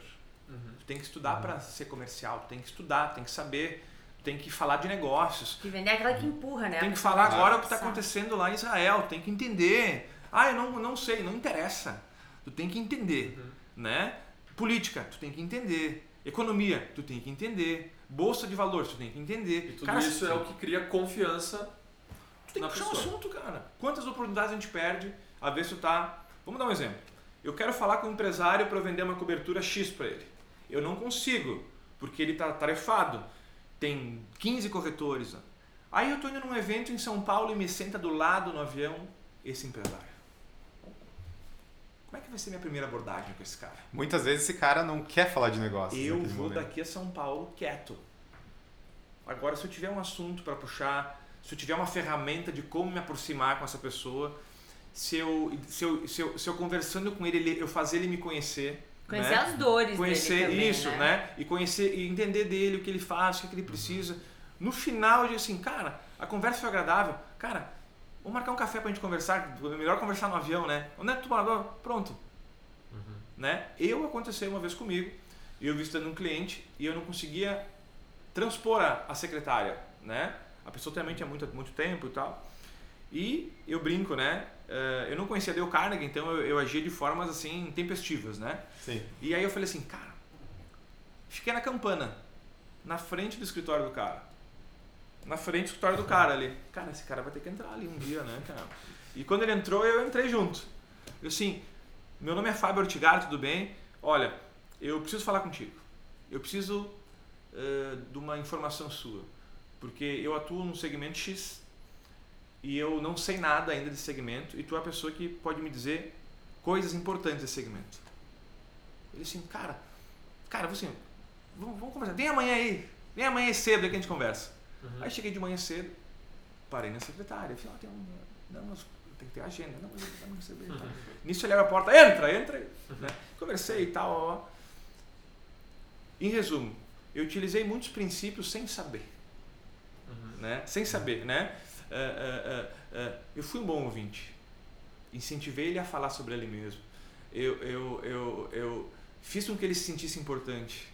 Tu tem que estudar para ser comercial, tu tem que estudar, tem que saber, tem que falar de negócios. Que vender é aquela que empurra, né? Tem que falar agora o que está passar. acontecendo lá em Israel, tem que entender. Ah, eu não, não sei, não interessa. Tu tem que entender, né? Política, tu tem que entender. Economia, tu tem que entender. Bolsa de valores, tu tem que entender. E tudo Cara, isso é o que cria confiança Tu tem na que puxar um pessoa. assunto, cara. Quantas oportunidades a gente perde? A ver se tu tá. Vamos dar um exemplo. Eu quero falar com um empresário para vender uma cobertura X para ele. Eu não consigo, porque ele tá tarefado. Tem 15 corretores. Aí eu tô indo num evento em São Paulo e me senta do lado no avião esse empresário. Como é que vai ser minha primeira abordagem com esse cara? Muitas vezes esse cara não quer falar de negócio. Eu vou momento. daqui a São Paulo quieto. Agora, se eu tiver um assunto para puxar, se eu tiver uma ferramenta de como me aproximar com essa pessoa, se eu, se eu, se eu, se eu conversando com ele, eu fazer ele me conhecer. Conhecer né? as dores Conhecer dele também, isso, né? E conhecer e entender dele o que ele faz, o que, que ele precisa. No final, eu digo assim, cara, a conversa foi agradável. Cara, vamos marcar um café pra gente conversar. É melhor conversar no avião, né? Onde é que tu? Pronto. Né? Eu aconteceu uma vez comigo, eu visitando um cliente e eu não conseguia transpor a, a secretária, né? A pessoa também tinha muito, muito tempo e tal. E eu brinco, né? Eh, eu não conhecia Dale Carnegie, então eu, eu agia de formas assim tempestivas, né? Sim. E aí eu falei assim, cara, fiquei na campana, na frente do escritório do cara. Na frente do escritório do cara ali. Cara, esse cara vai ter que entrar ali um dia, né, cara? E quando ele entrou, eu entrei junto. Eu assim, meu nome é Fábio Ortigar, tudo bem? Olha, eu preciso falar contigo. Eu preciso eh, de uma informação sua. Porque eu atuo num segmento X e eu não sei nada ainda desse segmento e tu é a pessoa que pode me dizer coisas importantes desse segmento. Ele assim, cara, cara, assim, vamos, vamos conversar. Vem amanhã aí, vem amanhã cedo que a gente conversa. Aí cheguei de manhã cedo, parei na secretária, falei, ah, tem um, não, tem que ter agenda, não, mas eu não receber. e tal. Nisso ele abre a porta, entra, entra. Né? Conversei e tal, ó, ó. Em resumo, eu utilizei muitos princípios sem saber. Né? Sem saber, né? Ah, ah, ah, eu fui um bom ouvinte. Incentivei ele a falar sobre ele mesmo. Eu, eu, eu, eu fiz com que ele se sentisse importante.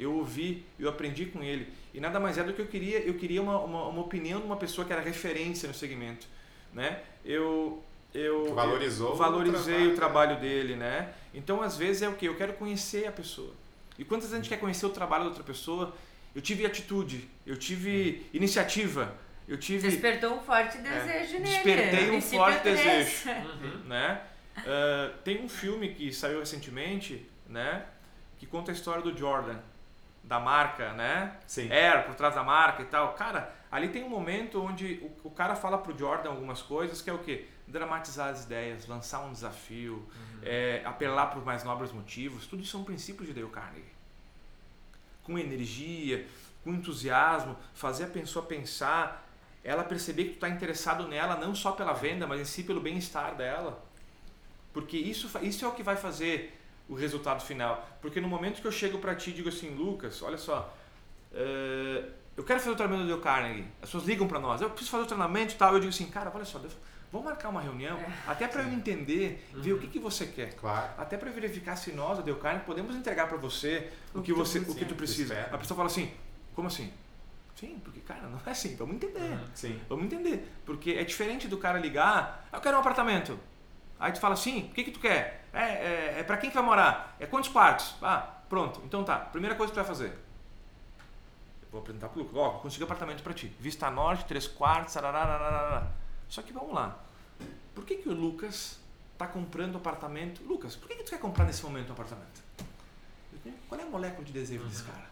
Eu ouvi, eu aprendi com ele. E nada mais é do que eu queria, eu queria uma, uma, uma opinião de uma pessoa que era referência no segmento. Né? Eu, eu, valorizou eu o valorizei trabalho, o trabalho dele, né? Então, às vezes é o que eu quero conhecer a pessoa. E quantas vezes a gente quer conhecer o trabalho da outra pessoa? Eu tive atitude, eu tive iniciativa, eu tive Despertou um forte desejo nele. despertei um forte desejo, [laughs] né? Ah, tem um filme que saiu recentemente, né? Que conta a história do Jordan, da marca, né? Sim. Air por trás da marca e tal. Cara, ali tem um momento onde o, o cara fala pro Jordan algumas coisas que é o quê? Dramatizar as ideias, lançar um desafio, é, apelar para os mais nobres motivos. Tudo isso são princípios de Dale Carnegie. Com energia, com entusiasmo, fazer a pessoa pensar, ela perceber que tu está interessado nela não só pela venda, mas em si pelo bem-estar dela. Porque isso, isso é o que vai fazer o resultado final. Porque no momento que eu chego para ti e digo assim, Lucas, olha só, eh, eu quero fazer o treinamento do Dale Carnegie. As pessoas ligam para nós, eu preciso fazer o treinamento e tal. Eu digo assim, cara, olha só, Deus, vamos marcar uma reunião, até para eu entender, ver o que, que você quer. Claro. Até para verificar se nós, a Dale Carnegie, podemos entregar para você o que, você, o que tu precisa. espera. A pessoa fala assim, como assim? Sim, porque, cara, não é assim. Vamos entender. Uhum. Sim. Vamos entender. Porque é diferente do cara ligar, ah, eu quero um apartamento. Aí tu fala assim, o que que tu quer? É, é, é pra quem que vai morar? É quantos quartos? Ah, pronto. Então tá, primeira coisa que tu vai fazer. Eu vou apresentar pro Lucas. Ó, consegui um apartamento pra ti. Vista norte, três quartos, sarararararara. Só que vamos lá. Por que que o Lucas tá comprando apartamento? Lucas, por que que tu quer comprar nesse momento um apartamento? Qual é a molécula de desejo desse cara?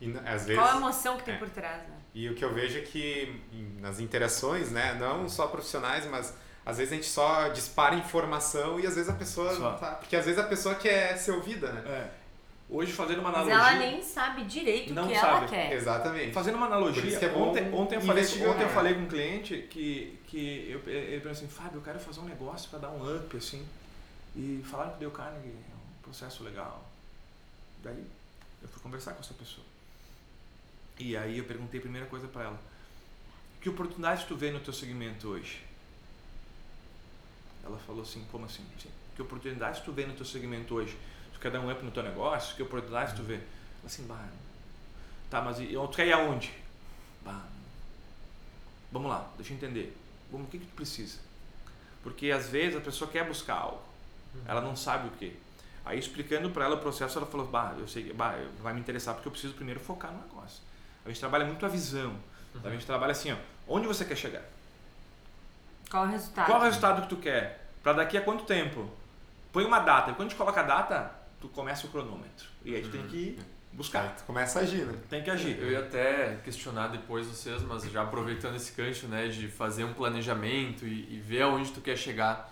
E às vezes. Qual a emoção que tem é. por trás, né? E o que eu vejo é que nas interações, né, não só profissionais, mas às vezes a gente só dispara informação e às vezes a pessoa Só. não tá. Porque às vezes a pessoa quer ser ouvida, né? É. Hoje, fazendo uma Mas analogia... ela nem sabe direito o que sabe. ela quer. Exatamente. Fazendo uma analogia, é ontem, ontem, eu falei, ontem eu né? falei com um cliente que, que eu, ele pensou assim, Fábio, eu quero fazer um negócio para dar um up, assim. E falaram que o Dale Carnegie é um processo legal. Daí eu fui conversar com essa pessoa. E aí eu perguntei a primeira coisa para ela. Que oportunidade tu vê no teu segmento hoje? Ela falou assim, como assim? Sim. Que oportunidade tu vê no teu segmento hoje? Tu quer dar um up no teu negócio? Que oportunidade tu vê? Ela assim, bah, Tá, mas e, tu quer ir aonde? Bah, vamos lá, deixa eu entender. Vamos, o que, que tu precisa? Porque às vezes a pessoa quer buscar algo, ela não sabe o que. Aí explicando para ela o processo, ela falou: Bah, eu sei, bah, vai me interessar porque eu preciso primeiro focar no negócio. A gente trabalha muito a visão. A gente trabalha assim: ó, onde você quer chegar? Qual o resultado? Qual é o resultado que tu quer? Para daqui a quanto tempo? Põe uma data. E quando a gente coloca a data, tu começa o cronômetro. E aí tu tem que Aí buscar, tu começa a agir, né? tem que agir. Eu ia até questionar depois vocês, mas já aproveitando esse gancho, né, de fazer um planejamento e, e ver aonde tu quer chegar.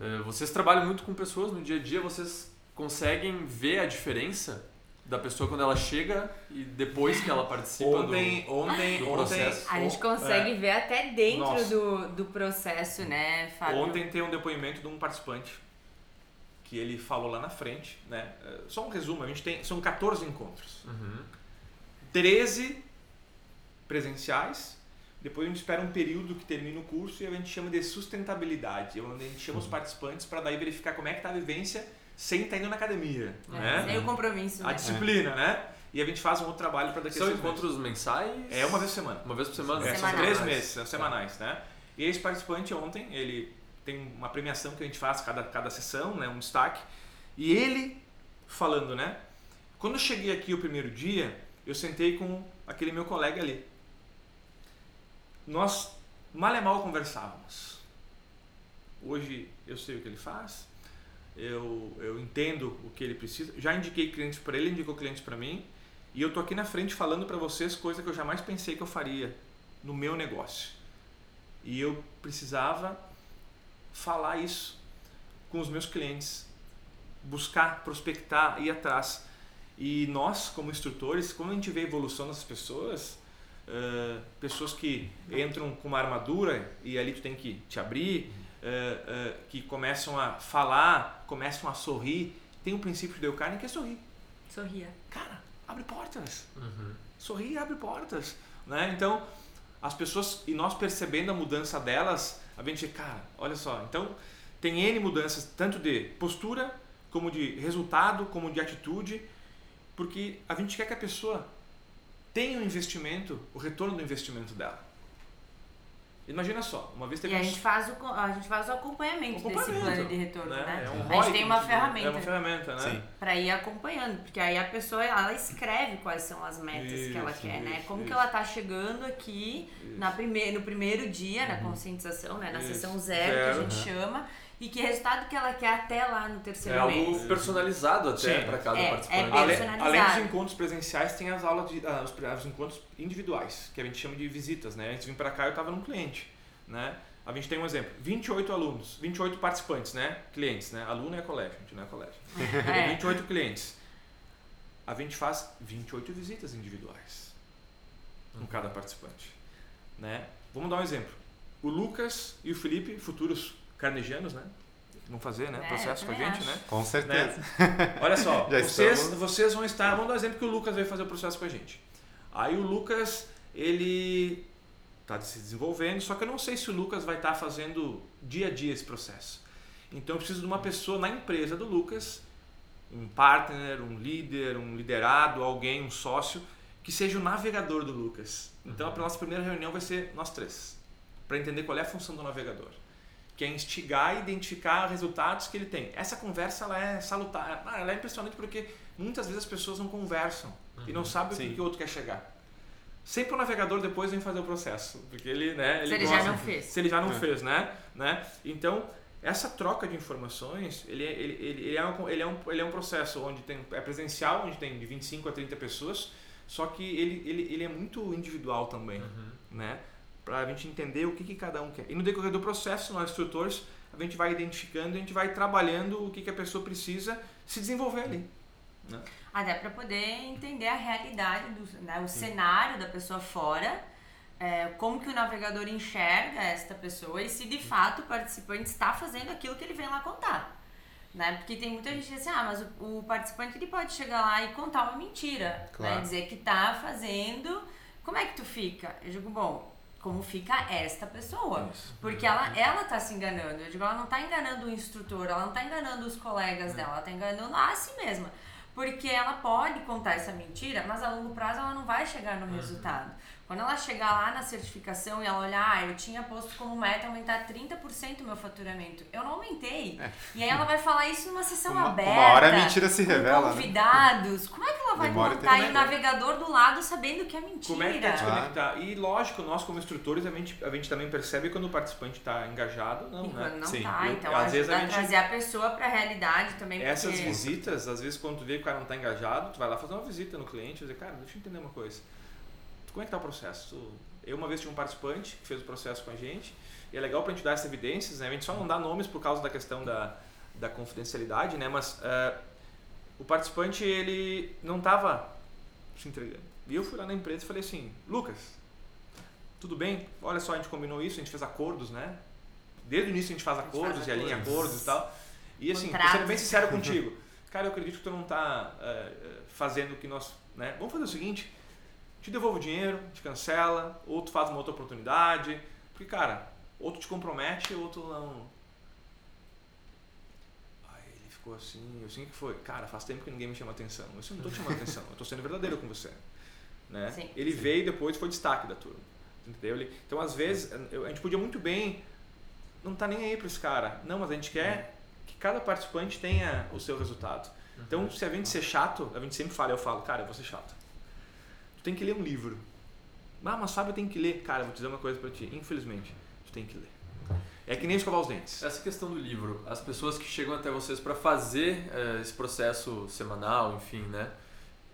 Eh, vocês trabalham muito com pessoas no dia a dia, vocês conseguem ver a diferença da pessoa quando ela chega e depois que ela participa Ontem, ontem, do ontem, processo. A gente consegue ver até dentro Nossa. do, do processo, né, Fábio? Ontem tem um depoimento de um participante que ele falou lá na frente, né? Eh, Só um resumo, a gente tem são 14 encontros. do... Uhum. 13 presenciais. Depois a gente espera um período que termina o curso e a gente chama de sustentabilidade, onde a gente chama os participantes para daí verificar como é que tá a vivência sem estar indo na academia, É, né? Sem o compromisso, A né? disciplina, né? E a gente faz um outro trabalho para daqui a São seis meses. encontros mensais? É uma vez por semana. Uma vez por semana? É, são Semanais. três meses, são semanais, né? E esse participante ontem, ele tem uma premiação que a gente faz cada, cada sessão, né? Um destaque. E ele falando, né? Quando eu cheguei aqui o primeiro dia, eu sentei com aquele meu colega ali. Nós mal e mal conversávamos. Hoje eu sei o que ele faz, eu, eu entendo o que ele precisa. Já indiquei clientes para ele, indicou clientes para mim. E eu tô aqui na frente falando para vocês coisa que eu jamais pensei que eu faria no meu negócio. E eu precisava falar isso com os meus clientes, buscar, prospectar, ir atrás. E nós, como instrutores, quando a gente vê a evolução das pessoas, eh, pessoas que entram com uma armadura e ali tu tem que te abrir, eh, eh, que começam a falar, começam a sorrir, tem um princípio de Dale Carnegie que é sorrir. Sorria. Cara, abre portas. Uhum. Sorrir abre portas. Né? Então, as pessoas, e nós percebendo a mudança delas, a gente, cara, olha só, então tem N mudanças, tanto de postura, como de resultado, como de atitude, porque a gente quer que a pessoa tenha o investimento, o retorno do investimento dela. Imagina só, uma vez E teve a um- gente faz o, a gente faz o acompanhamento, desse Acompanhamento, plano de retorno, né? né? É um a gente tem que uma a gente- ferramenta É uma ferramenta, né? Sim. pra ir acompanhando, porque aí a pessoa ela escreve quais são as metas que ela Isso, quer, né? isso, Como que isso. ela tá chegando aqui na prime no primeiro dia, na conscientização, né? Na Isso, sessão zero, zero, que a gente chama, e que resultado que ela quer até lá no É terceiro algo mês. personalizado até para cada É, participante. é personalizado. além dos encontros presenciais, tem as aulas de ah, os, os encontros individuais, que a gente chama de visitas, né? Antes de vir para cá, eu estava num cliente, né? A gente tem um exemplo, 28 alunos, 28 participantes, né? Clientes, né? Aluno é colégio, a gente não é colégio. [laughs] É. 28 clientes. A gente faz 28 visitas individuais com cada participante, né? Vamos dar um exemplo. O Lucas e o Felipe, futuros carnegianos, né? Vão fazer, né? É, Processo com a gente, acho. né? Com certeza. [laughs] Olha só, [laughs] Já vocês, estamos. vocês vão estar. Vamos dar um exemplo que o Lucas veio fazer o processo com a gente. Aí o Lucas, ele está se desenvolvendo, só que eu não sei se o Lucas vai estar fazendo dia a dia esse processo. Então eu preciso de uma pessoa na empresa do Lucas, um partner, um líder, um liderado, alguém, um sócio, que seja o navegador do Lucas. Então, a nossa primeira reunião vai ser nós três, para entender qual é a função do navegador. Que é instigar e identificar resultados que ele tem. Essa conversa ela é salutar, ah, ela é impressionante porque muitas vezes as pessoas não conversam e não sabem o Sim. que, que o outro quer chegar. Sempre o navegador depois vem fazer o processo, porque ele, né, ele Se ele gosta- já não fez. se ele já não É. fez, né? né? Então, essa troca de informações, ele é, ele, ele, ele é, um, ele, é um, ele é um processo onde tem, é presencial, onde tem de 25 a 30 pessoas, só que ele, ele, ele é muito individual também, né? Pra gente entender o que, que cada um quer. E no decorrer do processo, nós instrutores, a gente vai identificando, a gente vai trabalhando o que, que a pessoa precisa se desenvolver ali. Né? Até para poder entender a realidade, do, né, o cenário da pessoa fora, é, como que o navegador enxerga esta pessoa e se de fato o participante está fazendo aquilo que ele vem lá contar. Né? Porque tem muita gente que diz assim, ah, mas o, o participante ele pode chegar lá e contar uma mentira, Claro. né? dizer que tá fazendo, como é que tu fica? Eu digo, bom, como fica esta pessoa? Porque ela, ela tá se enganando. Eu digo, ela não tá enganando o instrutor, ela não tá enganando os colegas dela, ela tá enganando a si mesma. Porque ela pode contar essa mentira, mas a longo prazo ela não vai chegar no resultado. Quando ela chegar lá na certificação e ela olhar, ah, eu tinha posto como meta aumentar 30% o meu faturamento. Eu não aumentei. E aí ela vai falar isso numa sessão Uma- uma aberta. hora a mentira se com revela, né? convidados. Como é que ela vai Memória contar e o navegador do lado sabendo que é mentira? Como é que tá Ah. desconectar? E lógico, nós como instrutores, a gente, a gente também percebe quando o participante está engajado, não, E né? quando não Sim. tá, Eu- então às ajuda vezes a a gente- trazer a pessoa pra realidade também. Essas porque... visitas, às vezes quando tu vê que o cara não tá engajado, tu vai lá fazer uma visita no cliente e dizer, cara, deixa eu entender uma coisa. Como é que tá o processo? Eu uma vez tive um participante que fez o processo com a gente, e é legal pra gente dar essas evidências, né? A gente só não dá nomes por causa da questão da, da confidencialidade, né? Mas eh, o participante, ele não tava se entregando. E eu fui lá na empresa e falei assim, Lucas, tudo bem? Olha só, a gente combinou isso, a gente fez acordos, né? Desde o início a gente faz A gente acordos faz e alinha acordos. e tal. E assim, Contratos. sendo bem sincero contigo. Cara, eu acredito que tu não tá eh, eh, fazendo o que nós. Né? Vamos fazer o seguinte: te devolvo o dinheiro, te cancela, ou tu faz uma outra oportunidade. Porque, cara, ou tu te compromete, ou tu não. Aí ele ficou assim, eu assim que foi. Cara, faz tempo que ninguém me chama atenção. Eu assim, não tô te chamando [laughs] atenção, eu tô sendo verdadeiro com você. Né? Sim. ele veio e depois foi destaque da turma. Entendeu? Então, às vezes, a gente podia muito bem não tá nem aí para esse cara. Não, mas a gente quer que cada participante tenha o seu resultado. Então, se a gente ser chato, a gente sempre fala, eu falo, cara, eu vou ser chato. Tem que ler um livro. Ah, mas sabe, eu tenho que ler. Cara, eu vou te dizer uma coisa para ti. Infelizmente, tu tem que ler. É que nem escovar os dentes. Essa questão do livro, as pessoas que chegam até vocês para fazer eh, esse processo semanal, enfim, né?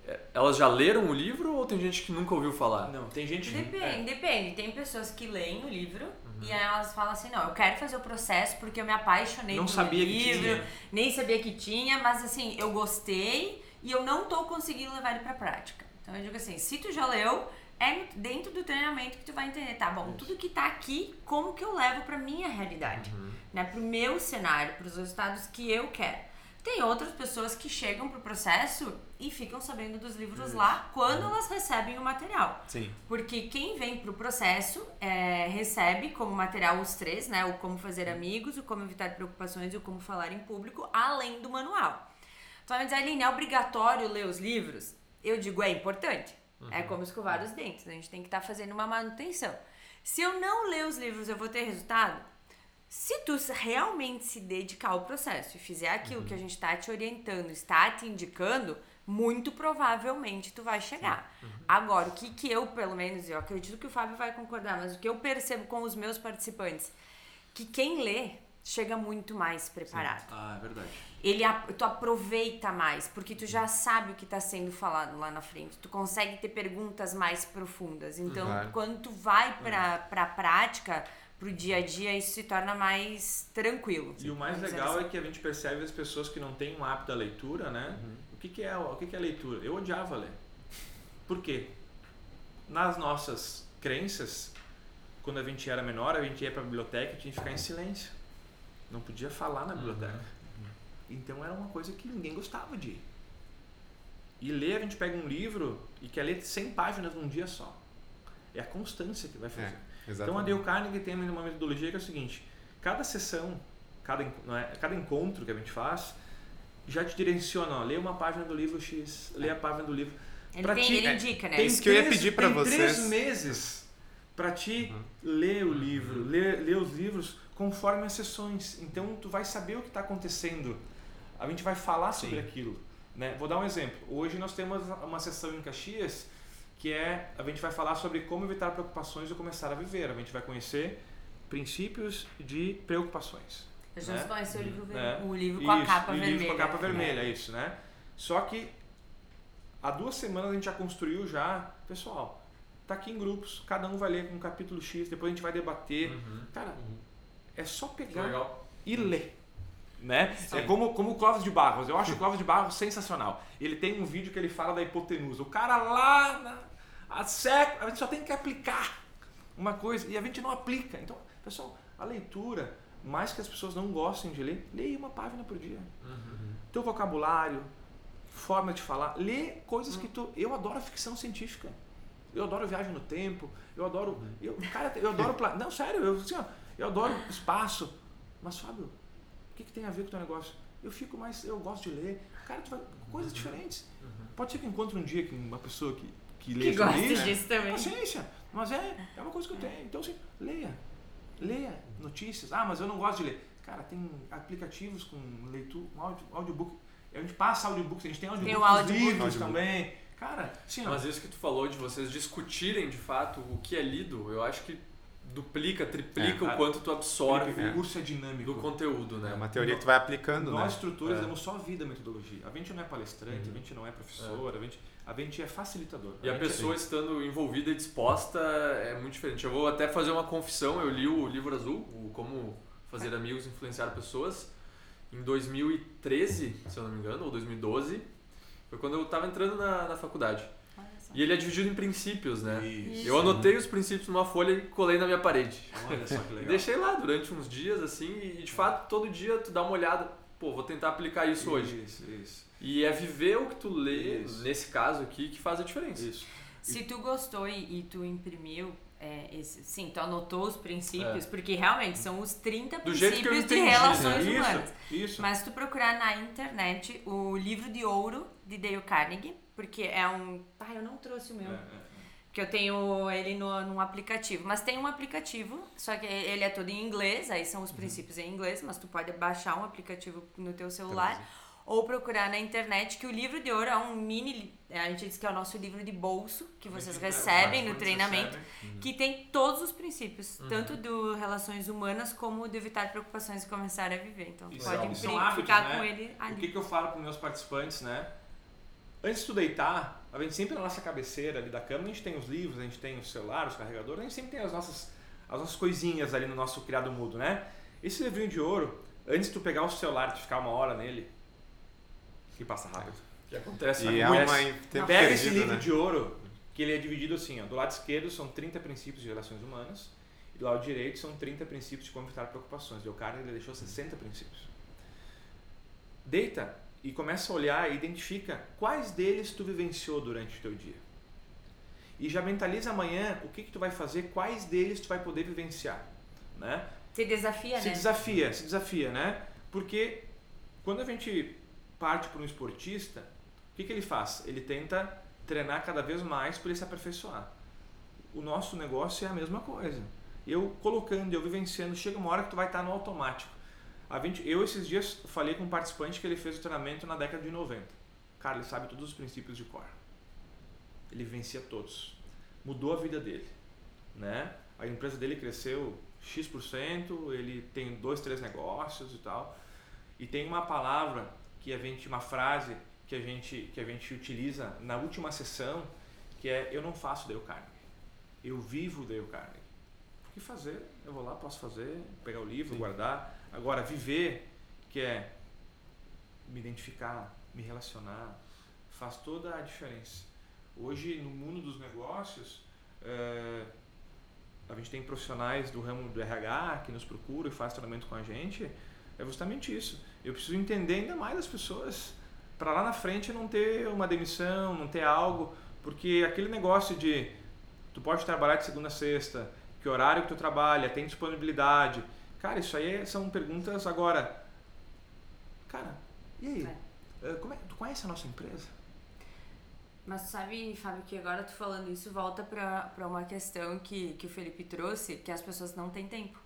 eh, Elas já leram o livro ou tem gente que nunca ouviu falar? Não, tem gente... Depende, é. depende. Tem pessoas que leem o livro Uhum. e aí elas falam assim, não, eu quero fazer o processo porque eu me apaixonei Não pelo sabia que livro, tinha. nem sabia que tinha, mas assim, eu gostei e eu não tô conseguindo levar ele pra prática. Então eu digo assim, se tu já leu, é dentro do treinamento que tu vai entender, tá bom, tudo que tá aqui, como que eu levo pra minha realidade, né, pro meu cenário, pros resultados que eu quero. Tem outras pessoas que chegam pro processo e ficam sabendo dos livros lá quando elas recebem o material. Sim. Porque quem vem pro processo é, recebe como material os três, né? O como fazer amigos, o como evitar preocupações e o como falar em público, além do manual. Então, vai dizer, Aline, é obrigatório ler os livros? Eu digo, é importante. É como escovar os dentes. A gente tem que estar fazendo uma manutenção. Se eu não ler os livros, eu vou ter resultado? Se tu realmente se dedicar ao processo e fizer aquilo que a gente está te orientando, está te indicando, muito provavelmente tu vai chegar. Agora, o que, que eu, pelo menos, eu acredito que o Fábio vai concordar, mas o que eu percebo com os meus participantes, que quem lê chega muito mais preparado Ah, é verdade. ele a- tu aproveita mais, porque tu já sabe o que está sendo falado lá na frente. Tu consegue ter perguntas mais profundas. Então, Claro. quando tu vai para pra prática, pro dia a dia, isso se torna mais tranquilo. E o mais legal assim. é que a gente percebe as pessoas que não têm um hábito da leitura, né? Uhum. O que, que é o que, que é leitura? Eu odiava ler. Por quê? Nas nossas crenças, quando a gente era menor, a gente ia para a biblioteca e tinha que ficar em silêncio. Não podia falar na biblioteca. Então era uma coisa que ninguém gostava de ir. E ler, a gente pega um livro e quer ler 100 páginas num dia só. É a constância que vai fazer. É, Então a. Dale Carnegie tem uma metodologia que é o seguinte: cada sessão, cada, é, cada encontro que a gente faz, já te direciona, ó, lê uma página do livro X, lê a página do livro. Ele, Pra tem, ti, ele é, indica, né? Tem Isso que eu ia três- pedir pra tem vocês. três meses para ti ler o livro, ler, ler os livros conforme as sessões. Então tu vai saber o que está acontecendo. A gente vai falar sobre aquilo. Né? Vou dar um exemplo. Hoje nós temos uma sessão em Caxias que é a gente vai falar sobre como evitar preocupações e começar a viver. A gente vai conhecer princípios de preocupações. A gente né? conheceu o livro, ver- É. o livro com a Isso, capa e o vermelha. livro com a capa né? vermelha, é isso, né? Só que há duas semanas a gente já construiu já, pessoal, tá aqui em grupos, cada um vai ler um capítulo X, depois a gente vai debater. Uhum. Cara, é só pegar legal. e ler. Né? Sim. É como, como o Clóvis de Barros. Eu acho o Clóvis de Barros sensacional. Ele tem um vídeo que ele fala da hipotenusa. O cara lá na, há séculos, a gente só tem que aplicar uma coisa e a gente não aplica. Então, pessoal, a leitura, mais que as pessoas não gostem de ler, leia uma página por dia. Teu vocabulário, forma de falar, lê coisas que tu. Eu adoro ficção científica. Eu adoro viagem no tempo. Eu adoro. Eu, cara, eu adoro. [laughs] Não, sério, eu, assim, ó, eu adoro espaço. Mas, Fábio, o que, que tem a ver com o teu negócio? Eu fico mais. Eu gosto de ler. Cara, tu vai. Coisas diferentes. Pode ser que eu encontre um dia que uma pessoa que, que lê Que gosta isso. disso também. Paciência. Mas é, é uma coisa que eu tenho. Então, assim, leia. Leia notícias. Ah, mas eu não gosto de ler. Cara, tem aplicativos com leitura, com áudio, audiobook. A gente passa audiobooks, a gente tem audiobook, nos audiobook. livros Audiobook. também. Cara, ó, Mas isso que tu falou de vocês discutirem de fato o que é lido, eu acho que duplica, triplica É, o quanto tu absorve o curso é dinâmico. do conteúdo, né? É uma teoria que tu vai aplicando, Nós, né? instrutores, É. damos só vida à metodologia. A gente não é palestrante, a gente não é professor, a, gente, a gente é facilitador. E a gente é- pessoa estando envolvida e disposta é muito diferente. Eu vou até fazer uma confissão, eu li o livro azul, o Como Fazer Amigos e Influenciar Pessoas, em 2013, se eu não me engano, ou 2012. Foi quando eu estava entrando na, na faculdade. E ele é dividido em princípios, né? Isso. Eu anotei os princípios numa folha e colei na minha parede. Olha só que E legal. [laughs] deixei lá durante uns dias, assim, e de fato todo dia tu dá uma olhada, pô, vou tentar aplicar isso hoje. Isso, isso. E é viver o que tu lê, Isso. nesse caso aqui, que faz a diferença. isso. Se tu gostou e, e tu imprimiu, é, esse, sim, tu anotou os É. princípios, porque realmente são os 30 Do jeito que eu princípios de relações né? humanas. Isso, isso. Mas se tu procurar na internet o livro de ouro de Dale Carnegie, porque é um. Ah, eu não trouxe o meu. É, é. Porque eu tenho ele no, num aplicativo. Mas tem um aplicativo, só que ele é todo em inglês, aí são os Uhum. princípios em inglês, mas tu pode baixar um aplicativo no teu celular. Ou procurar na internet, que o livro de ouro é um mini. A gente diz que é o nosso livro de bolso, que vocês recebem no treinamento, que tem todos os princípios, tanto do relações humanas como de evitar preocupações e começar a viver. Então, Isso pode é- imprimir, hábitos, ficar né? com ele O ali. que, que eu falo para meus participantes, né? Antes de tu deitar, a gente sempre na nossa cabeceira ali da cama, a gente tem os livros, a gente tem o celular, os carregadores, a gente sempre tem as nossas, as nossas coisinhas ali no nosso criado mudo, né? Esse livrinho de ouro, antes de tu pegar o celular e ficar uma hora nele, que passa rápido. Que acontece E é muito. uma em tempo Pega esse livro né? de ouro, que ele é dividido assim, ó, do lado esquerdo são 30 princípios de relações humanas, e do lado direito são 30 princípios de como evitar preocupações. E o cara ele deixou 60 princípios. Deita e começa a olhar e identifica quais deles tu vivenciou durante o teu dia. E já mentaliza amanhã o que, que tu vai fazer, quais deles tu vai poder vivenciar. Né? Se desafia, se né? desafia, se desafia, né? Porque quando a gente parte para um esportista, o que, que ele faz? Ele tenta treinar cada vez mais para ele se aperfeiçoar. O nosso negócio é a mesma coisa. Eu colocando, eu vivenciando, chega uma hora que tu vai estar no automático. A gente, eu esses dias falei com um participante que ele fez o treinamento na década de 90. Cara, ele sabe todos os princípios de cor. Ele vivencia todos. Mudou a vida dele, né? A empresa dele cresceu X%, ele tem dois, três negócios e tal. E tem uma palavra que a gente, uma frase que a gente, que a gente utiliza na última sessão, que é eu não faço Dale Carnegie. Eu vivo Dale Carnegie. O que fazer? Eu vou lá, posso fazer, pegar o livro, guardar. Agora, viver, que é me identificar, me relacionar, faz toda a diferença. Hoje, no mundo dos negócios, eh, a gente tem profissionais do ramo do RH que nos procuram e faz treinamento com a gente. É justamente isso. Eu preciso entender ainda mais as pessoas para lá na frente não ter uma demissão, não ter algo, porque aquele negócio de tu pode trabalhar de segunda a sexta, que horário que tu trabalha, tem disponibilidade. Cara, isso aí são perguntas agora. Cara, e aí? É. Eh, Como é, tu conhece a nossa empresa? Mas sabe, Fábio, que agora tu falando isso volta pra, pra uma questão que, que o Felipe trouxe, que as pessoas não têm tempo.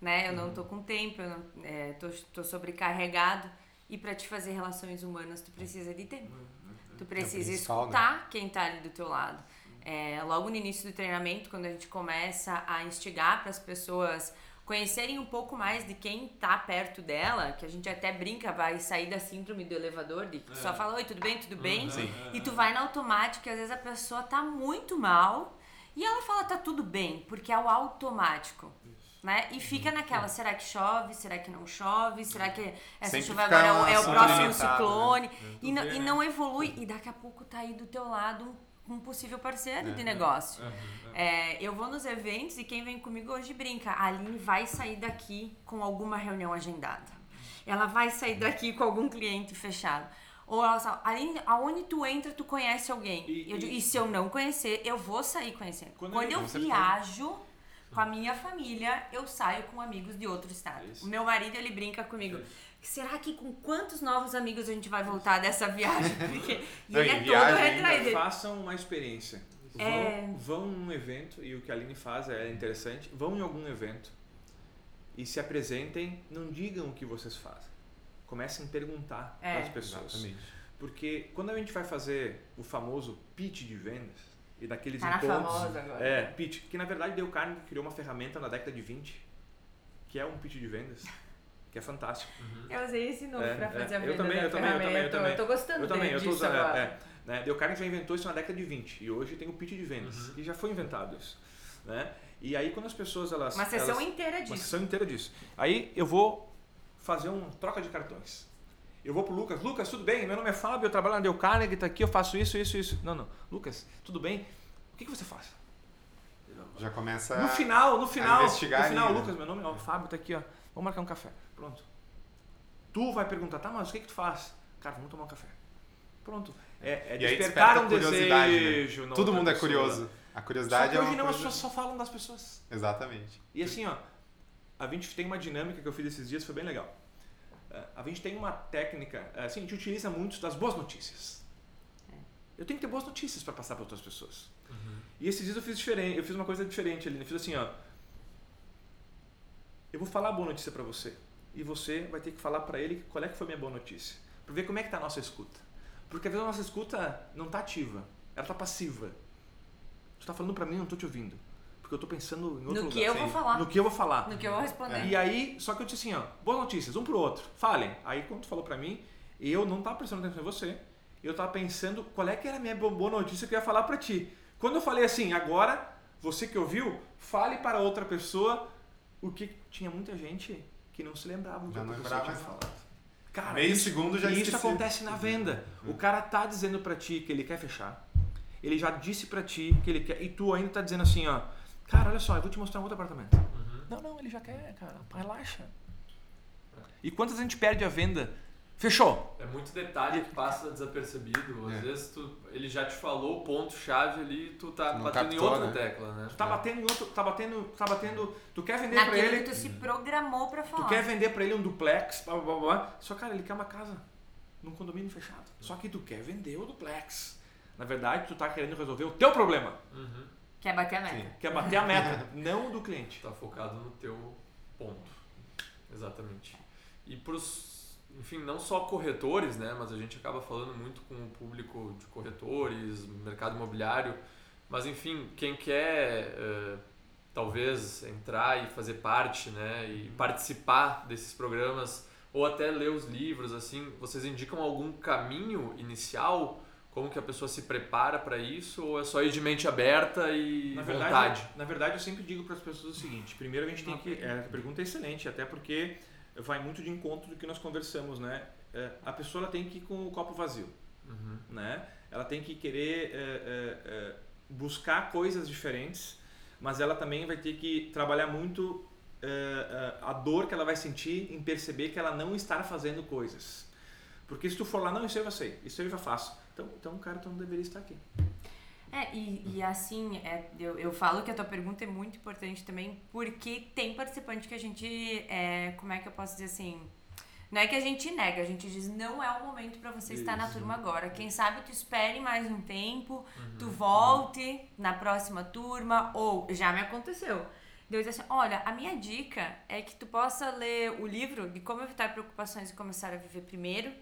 Né? Eu não tô com tempo, eu não, é, tô, tô sobrecarregado. E pra te fazer relações humanas, tu precisa de tempo. Tu precisa principal, né? escutar quem tá ali do teu lado. É, logo no início do treinamento, quando a gente começa a instigar para as pessoas conhecerem um pouco mais de quem tá perto dela, que a gente até brinca, vai sair da síndrome do elevador, de que tu só fala, oi, tudo bem, tudo bem? E tu vai na automática, e às vezes a pessoa tá muito mal e ela fala, tá tudo bem, porque é o automático. Né? E fica naquela, será que chove? Será que não chove? Será que essa Sempre chuva agora é o, é o assunto próximo limitado, ciclone? né? E, não, e não evolui. E daqui a pouco tá aí do teu lado um, um possível parceiro É. de negócio. É, eu vou nos eventos e quem vem comigo hoje brinca. A Aline vai sair daqui com alguma reunião agendada. Ela vai sair daqui com algum cliente fechado. Ou ela fala, Aline, aonde tu entra, tu conhece alguém. E- eu digo, e- e se eu não conhecer, eu vou sair conhecendo. Quando Quando, eu- eu viajo com a minha família, eu saio com amigos de outro estado. Isso. O meu marido, ele brinca comigo. Será que com quantos novos amigos a gente vai voltar dessa viagem? [laughs] Porque e Não, ele é todo retraído. Façam uma experiência. Vão, É. vão num evento, e o que a Aline faz é interessante, vão em algum evento e se apresentem, não digam o que vocês fazem. Comecem a perguntar É. para as pessoas. Exatamente. Porque quando a gente vai fazer o famoso pitch de vendas, e daqueles Tá encontros... famosa agora. É, pitch. Que na verdade Dale Carnegie criou uma ferramenta na década de 20, que é um pitch de vendas, [laughs] que é fantástico. Eu usei esse nome É, pra é. fazer a Eu venda também, da eu também, eu também, eu também. tô gostando Eu também, eu tô usando. agora. É, é, né? Dale Carnegie já inventou isso na década de 20 e hoje tem o pitch de vendas, Uhum. e já foi inventado isso. Né? E aí quando as pessoas elas. Uma sessão elas, inteira Uma disso. sessão inteira disso. Aí eu vou fazer uma troca de cartões. Eu vou pro Lucas. Lucas, tudo bem? Meu nome é Fábio, eu trabalho na Dale Carnegie, tá aqui, eu faço isso, isso, isso. Não, não. Lucas, tudo bem? O que, que você faz? Já começa No final, no final, investigar no final, ali, né? Lucas, meu nome é ó, Fábio, tá aqui, ó. Vamos marcar um café. Pronto. Tu vai perguntar, tá, mas o que que tu faz? Cara, vamos tomar um café. Pronto. É, é despertar desperta um né? desejo. na Todo mundo é pessoa. curioso. A Só curiosidade que é hoje uma não, as coisa... pessoas só falam das pessoas. Exatamente. E assim, ó, a gente tem uma dinâmica que eu fiz esses dias, foi bem legal. É, A gente tem uma técnica, é, assim, a gente utiliza muito das boas notícias. Eu tenho que ter boas notícias para passar para outras pessoas. E esses dias eu fiz diferente, eu fiz uma coisa diferente ali, eu fiz assim, ó. Eu vou falar a boa notícia para você e você vai ter que falar para ele qual é que foi a minha boa notícia, para ver como é que tá a nossa escuta. Porque às vezes a nossa escuta não tá ativa, ela tá passiva. Tu tá falando para mim, eu não tô te ouvindo. Porque eu tô pensando em outro No lugar. que eu vou falar. No que eu vou falar. No que eu vou responder. E aí, só que eu disse assim, ó, boas notícias, um pro outro, falem. Aí quando tu falou pra mim, eu não tava prestando atenção em você, eu tava pensando qual é que era a minha bo- boa notícia que eu ia falar pra ti. Quando eu falei assim, agora, você que ouviu, fale para outra pessoa o que tinha muita gente que não se lembrava do que não pessoa lembrava mais falado. Cara, Meio isso, segundo já e isso acontece na venda. O cara tá dizendo pra ti que ele quer fechar. Ele já disse pra ti que ele quer. E tu ainda tá dizendo assim, ó. Cara, olha só, eu vou te mostrar um outro apartamento. Não, não, ele já quer, cara. Relaxa. E quantas a gente perde a venda? Fechou. É muito detalhe que passa desapercebido. Às É. vezes tu, ele já te falou o ponto-chave ali e tu tá Não batendo captou, em outra né? tecla, né? Tu tá batendo em outro. Tá batendo. Tá batendo. Tu quer vender pra Naquilo ele. que tu se programou pra Tu falar. quer vender pra ele um duplex, blá, blá, blá, blá. Só, cara, ele quer uma casa num condomínio fechado. Só que tu quer vender o duplex. Na verdade, tu tá querendo resolver o teu problema. Uhum. Quer bater a meta. Sim. Quer bater a meta, [laughs] não o do cliente. Tá focado no teu ponto. Exatamente. E pros, enfim, não só corretores, né, mas a gente acaba falando muito com o público de corretores, mercado imobiliário, mas enfim, quem quer eh, talvez entrar e fazer parte, né, e participar desses programas ou até ler os livros assim, vocês indicam algum caminho inicial como que a pessoa se prepara para isso ou é só ir de mente aberta e Na vontade? verdade, na verdade, eu sempre digo para as pessoas o seguinte: primeiro a gente tem que. É, a pergunta é excelente, até porque vai muito de encontro do que nós conversamos, né? É, a pessoa ela tem que ir com o copo vazio, Uhum. né? Ela tem que querer é, é, é, buscar coisas diferentes, mas ela também vai ter que trabalhar muito é, a dor que ela vai sentir em perceber que ela não está fazendo coisas. Porque se tu for lá, não, isso eu já sei, isso eu já faço. Então, então cara, tu não deveria estar aqui. É, e, e assim, é, eu, eu falo que a tua pergunta é muito importante também, porque tem participante que a gente, é, como é que eu posso dizer assim, Não é que a gente nega, a gente diz não é o momento pra você estar na Isso. turma agora. Quem sabe tu espere mais um tempo, Uhum. tu volte na próxima turma, ou já me aconteceu. Deus assim, olha, a minha dica é que tu possa ler o livro de como evitar preocupações e começar a viver primeiro,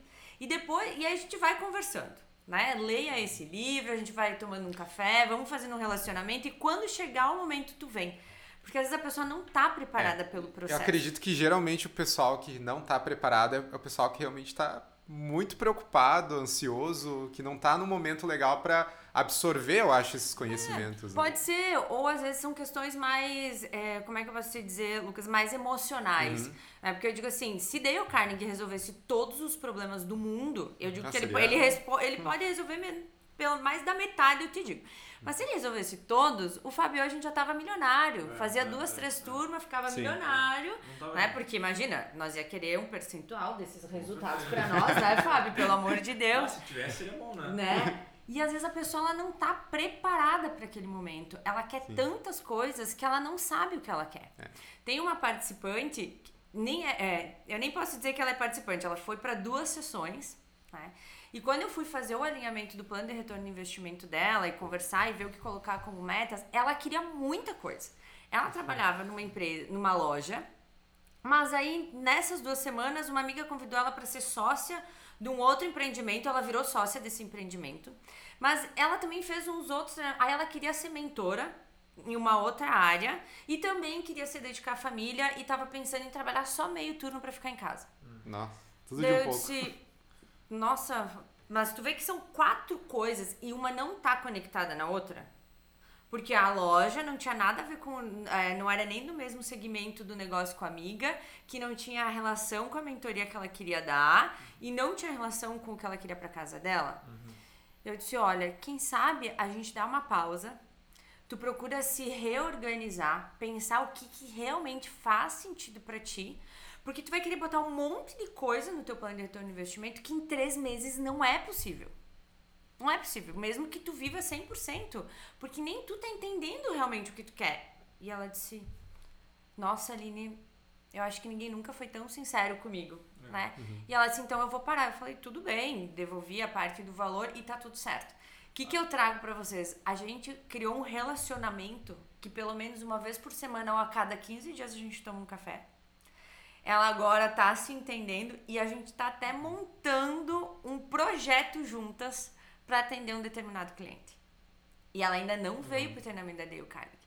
e depois, e aí a gente vai conversando, né? Leia esse livro, a gente vai tomando um café, vamos fazendo um relacionamento, e quando chegar o momento tu vem. Porque às vezes a pessoa não tá preparada pelo Eu processo. acredito que geralmente o pessoal que não tá preparado é o pessoal que realmente tá muito preocupado, ansioso, que não tá no momento legal para absorver, eu acho, esses conhecimentos. né? Pode ser, ou às vezes são questões mais, é, como é que eu posso te dizer, Lucas, mais emocionais. Uhum. né? porque eu digo assim, se Dale Carnegie resolvesse todos os problemas do mundo, eu digo Nossa, que ele, ele ele, é- ele pode resolver me- pelo mais da metade, eu te digo. Mas se ele resolvesse todos, o Fabio a gente já tava milionário. É, Fazia é, duas, é, três é. turmas, ficava Sim. milionário. Não tava Né? Porque imagina, nós ia querer um percentual desses resultados pra nós, né, Fábio? Pelo amor de [laughs] Deus Ah, se tivesse, seria bom, né? né? E às vezes a pessoa ela não tá preparada para aquele momento. Ela quer Sim. tantas coisas que ela não sabe o que ela quer. É. Tem uma participante, nem é, é, eu nem posso dizer que ela é participante, ela foi para duas sessões, né? E quando eu fui fazer o alinhamento do plano de retorno de investimento dela e conversar e ver o que colocar como metas, ela queria muita coisa. Ela trabalhava numa empresa, numa loja, mas aí nessas duas semanas uma amiga convidou ela para ser sócia de um outro empreendimento, ela virou sócia desse empreendimento. Mas ela também fez uns outros, né? aí ela queria ser mentora em uma outra área e também queria se dedicar à família e estava pensando em trabalhar só meio turno para ficar em casa. Nossa, tudo Daí de um eu pouco. disse, nossa, mas tu vê que são quatro coisas e uma não tá conectada na outra? Porque a loja não tinha nada a ver com. é, não era nem do mesmo segmento do negócio com a amiga, que não tinha relação com a mentoria que ela queria dar e não tinha relação com o que ela queria pra casa dela. Eu disse: olha, quem sabe a gente dá uma pausa, tu procura se reorganizar, pensar o que, que realmente faz sentido pra ti, porque tu vai querer botar um monte de coisa no teu plano de retorno de investimento que em três meses não é possível. Não é possível, mesmo que tu viva 100%, porque nem tu tá entendendo realmente o que tu quer. E ela disse: Nossa, Aline, eu acho que ninguém nunca foi tão sincero comigo, né? E ela disse: Então eu vou parar. Eu falei: Tudo bem, devolvi a parte do valor e tá tudo certo. O que, que eu trago pra vocês? A gente criou um relacionamento que pelo menos uma vez por semana ou a cada 15 dias a gente toma um café. Ela agora tá se entendendo e a gente tá até montando um projeto juntas para atender um determinado cliente. E ela ainda não veio pro treinamento da Dale Carnegie.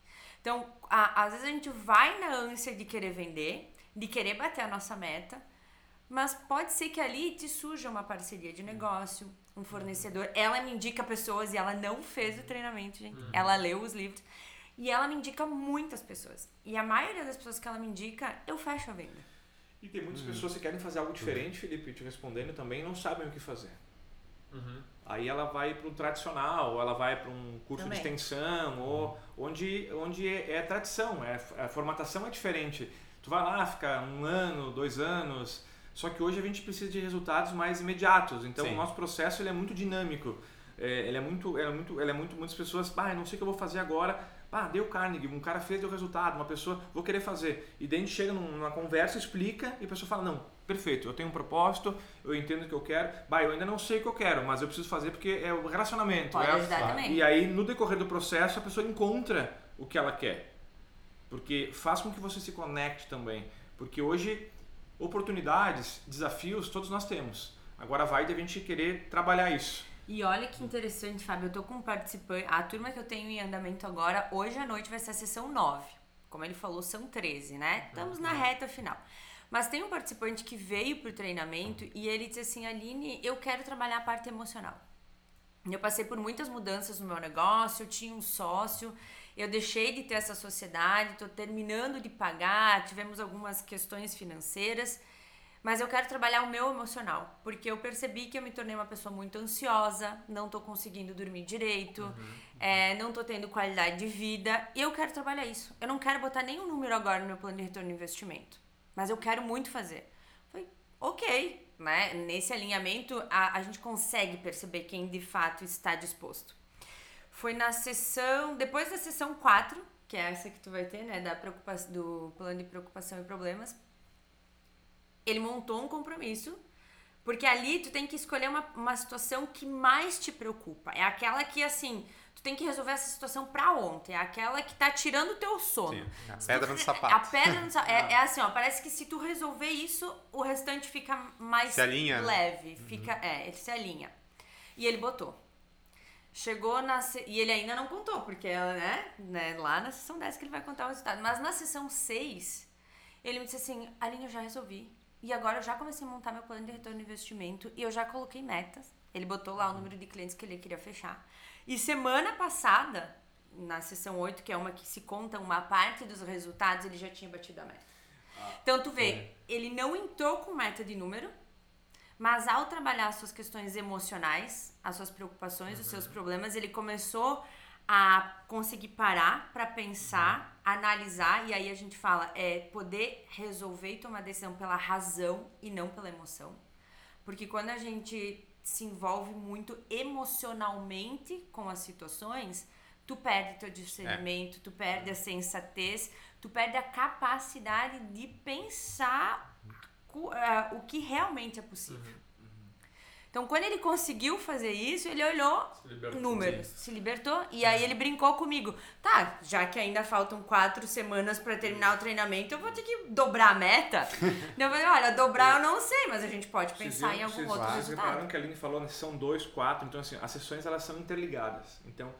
Então, a- às vezes a gente vai na ânsia de querer vender, de querer bater a nossa meta, mas pode ser que ali te surja uma parceria de negócio, um fornecedor. Ela me indica pessoas e ela não fez o treinamento, gente. Ela leu os livros. E ela me indica muitas pessoas. E a maioria das pessoas que ela me indica, eu fecho a venda. E tem muitas pessoas que querem fazer algo diferente, Felipe, te respondendo também, não sabem o que fazer. Uhum. Aí ela vai para o tradicional, ou ela vai para um curso Também. de extensão, ou onde, onde é, é tradição, é, a formatação é diferente. Tu vai lá, fica um ano, dois anos, só que hoje a gente precisa de resultados mais imediatos. Então Sim. o nosso processo ele é muito dinâmico. É, ele é muito, ele é muito, ele é muito, muitas pessoas, ah, não sei o que eu vou fazer agora. Ah, deu Carnegie, um cara fez, deu resultado, uma pessoa, vou querer fazer. E daí a gente chega num- numa conversa, explica, e a pessoa fala, não, perfeito, eu tenho um propósito, eu entendo o que eu quero. Bah, eu ainda não sei o que eu quero, mas eu preciso fazer porque é o relacionamento. Pode é a- ajudar também. E aí, no decorrer do processo, a pessoa encontra o que ela quer. Porque faz com que você se conecte também. Porque hoje, oportunidades, desafios, todos nós temos. Agora vai de a gente querer trabalhar isso. E olha que interessante, Fábio. Eu tô com um participante. A turma que eu tenho em andamento agora, hoje à noite vai ser a sessão 9. Como ele falou, são 13, né? Estamos na reta final. Mas tem um participante que veio pro treinamento e ele disse assim: Aline, eu quero trabalhar a parte emocional. Eu passei por muitas mudanças no meu negócio, eu tinha um sócio, eu deixei de ter essa sociedade, estou terminando de pagar, tivemos algumas questões financeiras, mas eu quero trabalhar o meu emocional, porque eu percebi que eu me tornei uma pessoa muito ansiosa, não estou conseguindo dormir direito, é, não estou tendo qualidade de vida, e eu quero trabalhar isso. Eu não quero botar nenhum número agora no meu plano de retorno de investimento, mas eu quero muito fazer. Falei, ok, né? Nesse alinhamento a, a gente consegue perceber quem de fato está disposto. Foi na sessão, depois da sessão 4, que é essa que tu vai ter, né? Da preocupação, do plano de preocupação e problemas. ele montou um compromisso, porque ali tu tem que escolher uma, uma situação que mais te preocupa. É aquela que, assim, tu tem que resolver essa situação pra ontem. É aquela que tá tirando o teu sono. Sim, a Se pedra tu no sapato. A pedra no sapato. É, [laughs] é assim, ó, parece que se tu resolver isso, o restante fica mais Se alinha, né? leve. Fica, é, ele se alinha. E ele botou. Chegou na. E ele ainda não contou, porque né, né, lá na sessão 10 que ele vai contar o resultado. Mas na sessão 6, ele me disse assim: Aline, eu já resolvi. E agora eu já comecei a montar meu plano de retorno de investimento e eu já coloquei metas. Ele botou lá o número de clientes que ele queria fechar. E semana passada, na sessão 8, que é uma que se conta uma parte dos resultados, ele já tinha batido a meta. Então tu vê, ele não entrou com meta de número, mas ao trabalhar as suas questões emocionais, as suas preocupações, os seus problemas, ele começou a conseguir parar para pensar, analisar, e aí a gente fala é poder resolver e tomar decisão pela razão e não pela emoção. Porque quando a gente se envolve muito emocionalmente com as situações, tu perde teu discernimento, tu perde a sensatez, tu perde a capacidade de pensar cu- ah, o que realmente é possível. Então, quando ele conseguiu fazer isso, ele olhou Se números, se libertou e aí ele brincou comigo. Tá, já que ainda faltam quatro semanas pra terminar o treinamento, eu vou ter que dobrar a meta. [laughs] Eu falei, olha, dobrar eu não sei, mas a gente pode Vocês pensar viram- em algum vocês- outro Vocês resultado. repararam que a Aline falou na sessão 2, 4, então assim, as sessões elas são interligadas. Então,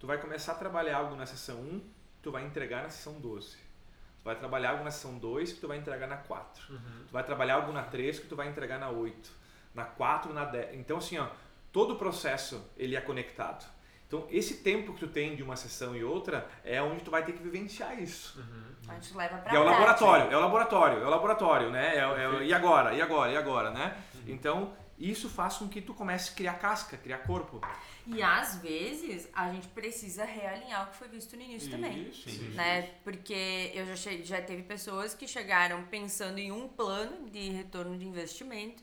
tu vai começar a trabalhar algo na sessão 1, tu vai entregar na sessão 12. Tu vai trabalhar algo na sessão 2 que tu vai entregar na 4. Tu vai trabalhar algo na 3 que tu vai entregar na 8. Na 4, na 10. Então assim, ó, todo o processo ele é conectado. Então, esse tempo que tu tem de uma sessão e outra é onde tu vai ter que vivenciar isso. A gente leva pra E é o laboratório, é o laboratório, é o laboratório, né? É, o- é e agora, e agora, e agora, né? Então, isso faz com que tu comece a criar casca, criar corpo. E às vezes a gente precisa realinhar o que foi visto no início também. Isso, Sim. isso. Né? Porque eu já, che- já teve pessoas que chegaram pensando em um plano de retorno de investimento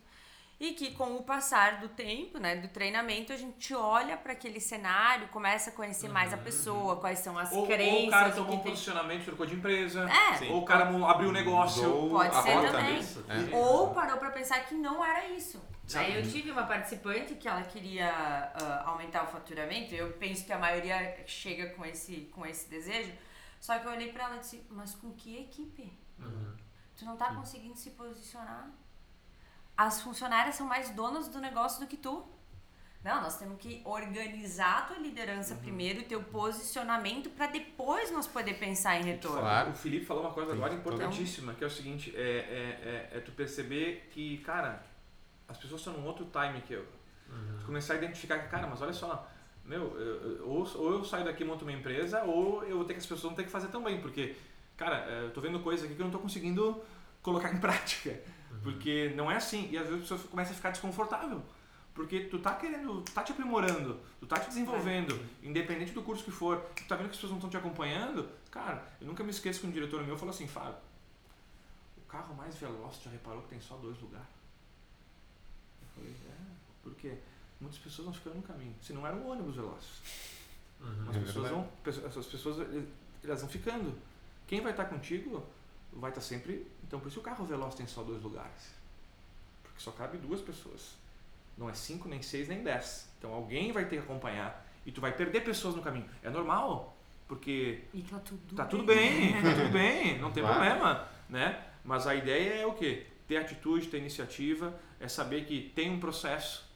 e que com o passar do tempo, né, do treinamento, a gente olha para aquele cenário, começa a conhecer mais a pessoa, quais são as Ou, crenças. ou o cara tomou um tem- posicionamento, trocou de empresa, É. Sim. ou o cara abriu um negócio. Mudou Pode ser também. É. Ou parou pra pensar que não era isso. Aí eu tive uma participante que ela queria ah, aumentar o faturamento. Eu penso que a maioria chega com esse, com esse desejo. Só que eu olhei pra ela e disse, mas com que equipe? Tu não tá conseguindo se posicionar? As funcionárias são mais donas do negócio do que tu. Não, nós temos que organizar a tua liderança primeiro, o teu posicionamento, pra depois nós poder pensar em retorno. Claro. O Felipe falou uma coisa agora importantíssima, que é o seguinte, é, é, é, é tu perceber que, cara, as pessoas estão num outro time que eu. Tu começar a identificar que, cara, mas olha só, meu, eu- eu- ou, ou eu saio daqui e monto uma empresa, ou eu vou ter que as pessoas vão ter que fazer também, porque, cara, é, eu tô vendo coisas aqui que eu não tô conseguindo colocar em [laughs] prática. Porque não é assim, e às vezes as pessoas começam a ficar desconfortável. Porque tu tá querendo, tu tá te aprimorando, tu tá te desenvolvendo, independente do curso que for, tu tá vendo que as pessoas não estão te acompanhando, cara, eu nunca me esqueço que um diretor meu falou assim, Fábio, o carro mais veloz, já reparou que tem só dois lugares? Eu falei, é, por quê? Muitas pessoas vão ficando no caminho, se não era um ônibus veloz. As É pessoas vão, essas pessoas elas vão ficando. Quem vai estar contigo vai estar sempre. Então por isso o carro veloz tem só dois lugares. Porque só cabe duas pessoas. Não é cinco, nem seis, nem dez. Então alguém vai ter que acompanhar. E tu vai perder pessoas no caminho. É normal. Porque E tá tudo tá tudo bem, tá tudo [laughs] bem, não tem Claro. problema, né? Mas a ideia é o quê? Ter atitude, ter iniciativa, é saber que tem um processo,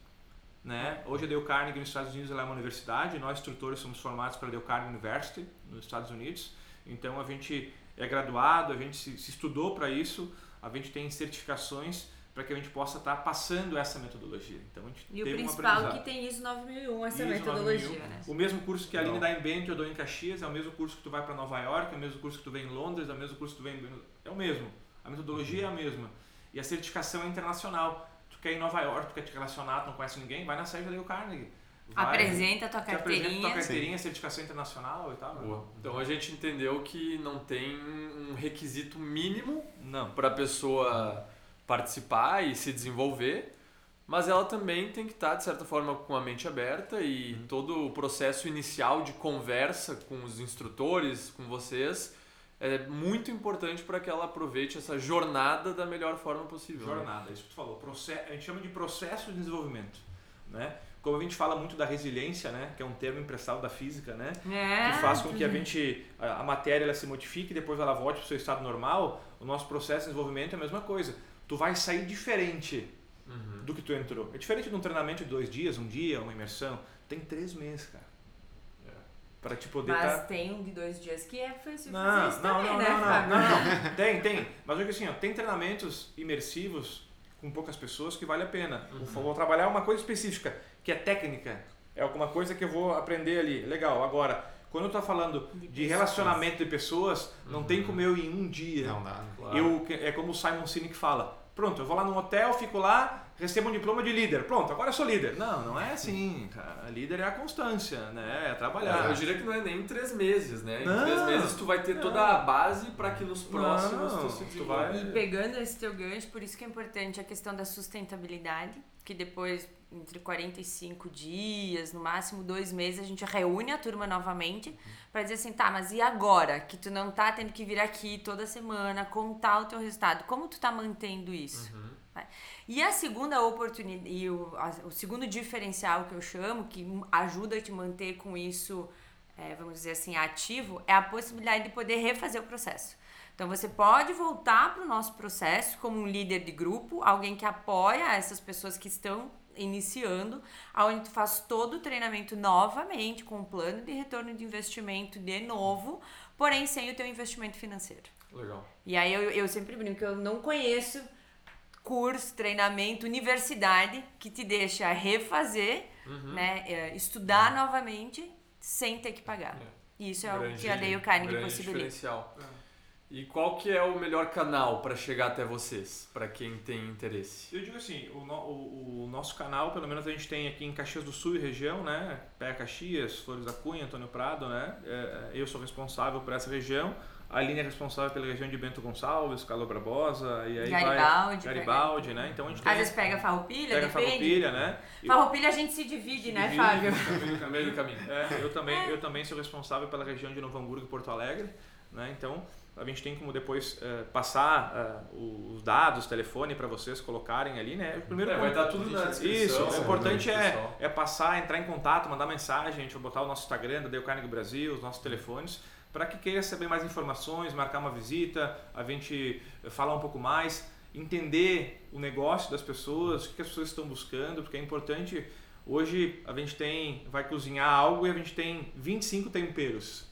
né? Hoje a Dale Carnegie nos Estados Unidos ela é uma universidade, nós instrutores somos formados pela Dale Carnegie University nos Estados Unidos, então a gente é graduado, a gente se, se estudou para isso, a gente tem certificações para que a gente possa estar passando essa metodologia. Então a gente E o teve um principal aprendizado. que tem ISO 9001, essa ISO metodologia, 9001. né? O mesmo curso que a Aline dá em Bento, eu dou em Caxias, é o mesmo curso que tu vai para Nova York, é o mesmo curso que tu vem em Londres, é o mesmo curso que tu vem em... É o mesmo. A metodologia é a mesma. E a certificação é internacional. Tu quer ir em Nova York, tu quer te relacionar, tu não conhece ninguém, vai na sede da Carnegie. Vai, Apresenta a tua te apresenta tua carteirinha. carteirinha, certificação internacional e tal. Boa. Então a gente entendeu que não tem um requisito mínimo para a pessoa participar e se desenvolver, mas ela também tem que estar, de certa forma, com a mente aberta e Uhum. todo o processo inicial de conversa com os instrutores, com vocês, é muito importante para que ela aproveite essa jornada da melhor forma possível. né? Jornada, isso que tu falou. Proce- a gente chama de processo de desenvolvimento. Né? Como a gente fala muito da resiliência, né? que é um termo emprestado da física, né? É. que faz com que a gente a a matéria ela se modifique e depois ela volte para o seu estado normal, o nosso processo de desenvolvimento é a mesma coisa. Tu vai sair diferente Uhum. do que tu entrou. É diferente de um treinamento de dois dias, um dia, uma imersão. Tem três meses, cara. É. Para te poder Mas estar. tem um de dois dias que é fácil Não, fazer não, isso não, também, não, né, não, Fábio? não, não. [laughs] Tem, tem. Mas olha que assim, ó, tem treinamentos imersivos com poucas pessoas que vale a pena. Uhum. Vou trabalhar uma coisa específica, que é técnica. É alguma coisa que eu vou aprender ali. Legal. Agora, quando eu tô falando De de relacionamento de pessoas, não tem Uhum. como eu ir em um dia. Não dá. né? Claro. Eu, é como o Simon Sinek fala. Pronto, eu vou lá num hotel, fico lá, recebo um diploma de líder. Pronto, agora eu sou líder. Não, não é assim, cara. Líder é a constância, né? É trabalhar. Eu diria que não é nem em três meses, né? Em Não. três meses tu vai ter toda a base para que nos próximos Não, tu se desenvolva. vai- E pegando esse teu gancho, por isso que é importante a questão da sustentabilidade, que depois, entre 45 dias, no máximo dois meses, a gente reúne a turma novamente para dizer assim, tá, mas e agora? Que tu não tá tendo que vir aqui toda semana, contar o teu resultado. Como tu tá mantendo isso? Vai. E a segunda oportunidade, e o, a- o segundo diferencial que eu chamo, que ajuda a te manter com isso, é, vamos dizer assim, ativo, é a possibilidade de poder refazer o processo. Então você pode voltar para o nosso processo como um líder de grupo, alguém que apoia essas pessoas que estão iniciando, aonde tu faz todo o treinamento novamente, com um plano de retorno de investimento de novo, porém sem o teu investimento financeiro. Legal. E aí eu, eu sempre brinco que eu não conheço curso, treinamento, universidade que te deixa refazer, né, é, estudar novamente sem ter que pagar. E isso é o que a Dale Carnegie grande possibilita. diferencial. E qual que é o melhor canal para chegar até vocês, para quem tem interesse? Eu digo assim, o, no- o- o nosso canal, pelo menos a gente tem aqui em Caxias do Sul e região, né? Pé Caxias, Flores da Cunha, Antônio Prado, né? É, eu sou responsável por essa região. A Aline é responsável pela região de Bento Gonçalves, Carlos Barbosa, e aí Garibaldi, vai... Garibaldi, né? Então a gente Às tem... vezes pega farroupilha, pega depende. farroupilha, né? E- Farroupilha a gente se divide, né, divide. Fábio? No meio do caminho. É, [laughs] eu também, eu também sou responsável pela região de Novo Hamburgo e Porto Alegre, né? Então a gente tem como depois eh, passar eh, os dados, telefone para vocês colocarem ali, né? Primeiro É, vai estar tudo na descrição. Isso, o né, importante é, é passar, entrar em contato, mandar mensagem, a gente vai botar o nosso Instagram da Carnegie Brasil, os nossos telefones, para que queira saber mais informações, marcar uma visita, a gente eh, falar um pouco mais, entender o negócio das pessoas, o que as pessoas estão buscando, porque é importante. Hoje a gente tem, vai cozinhar algo e a gente tem 25 temperos.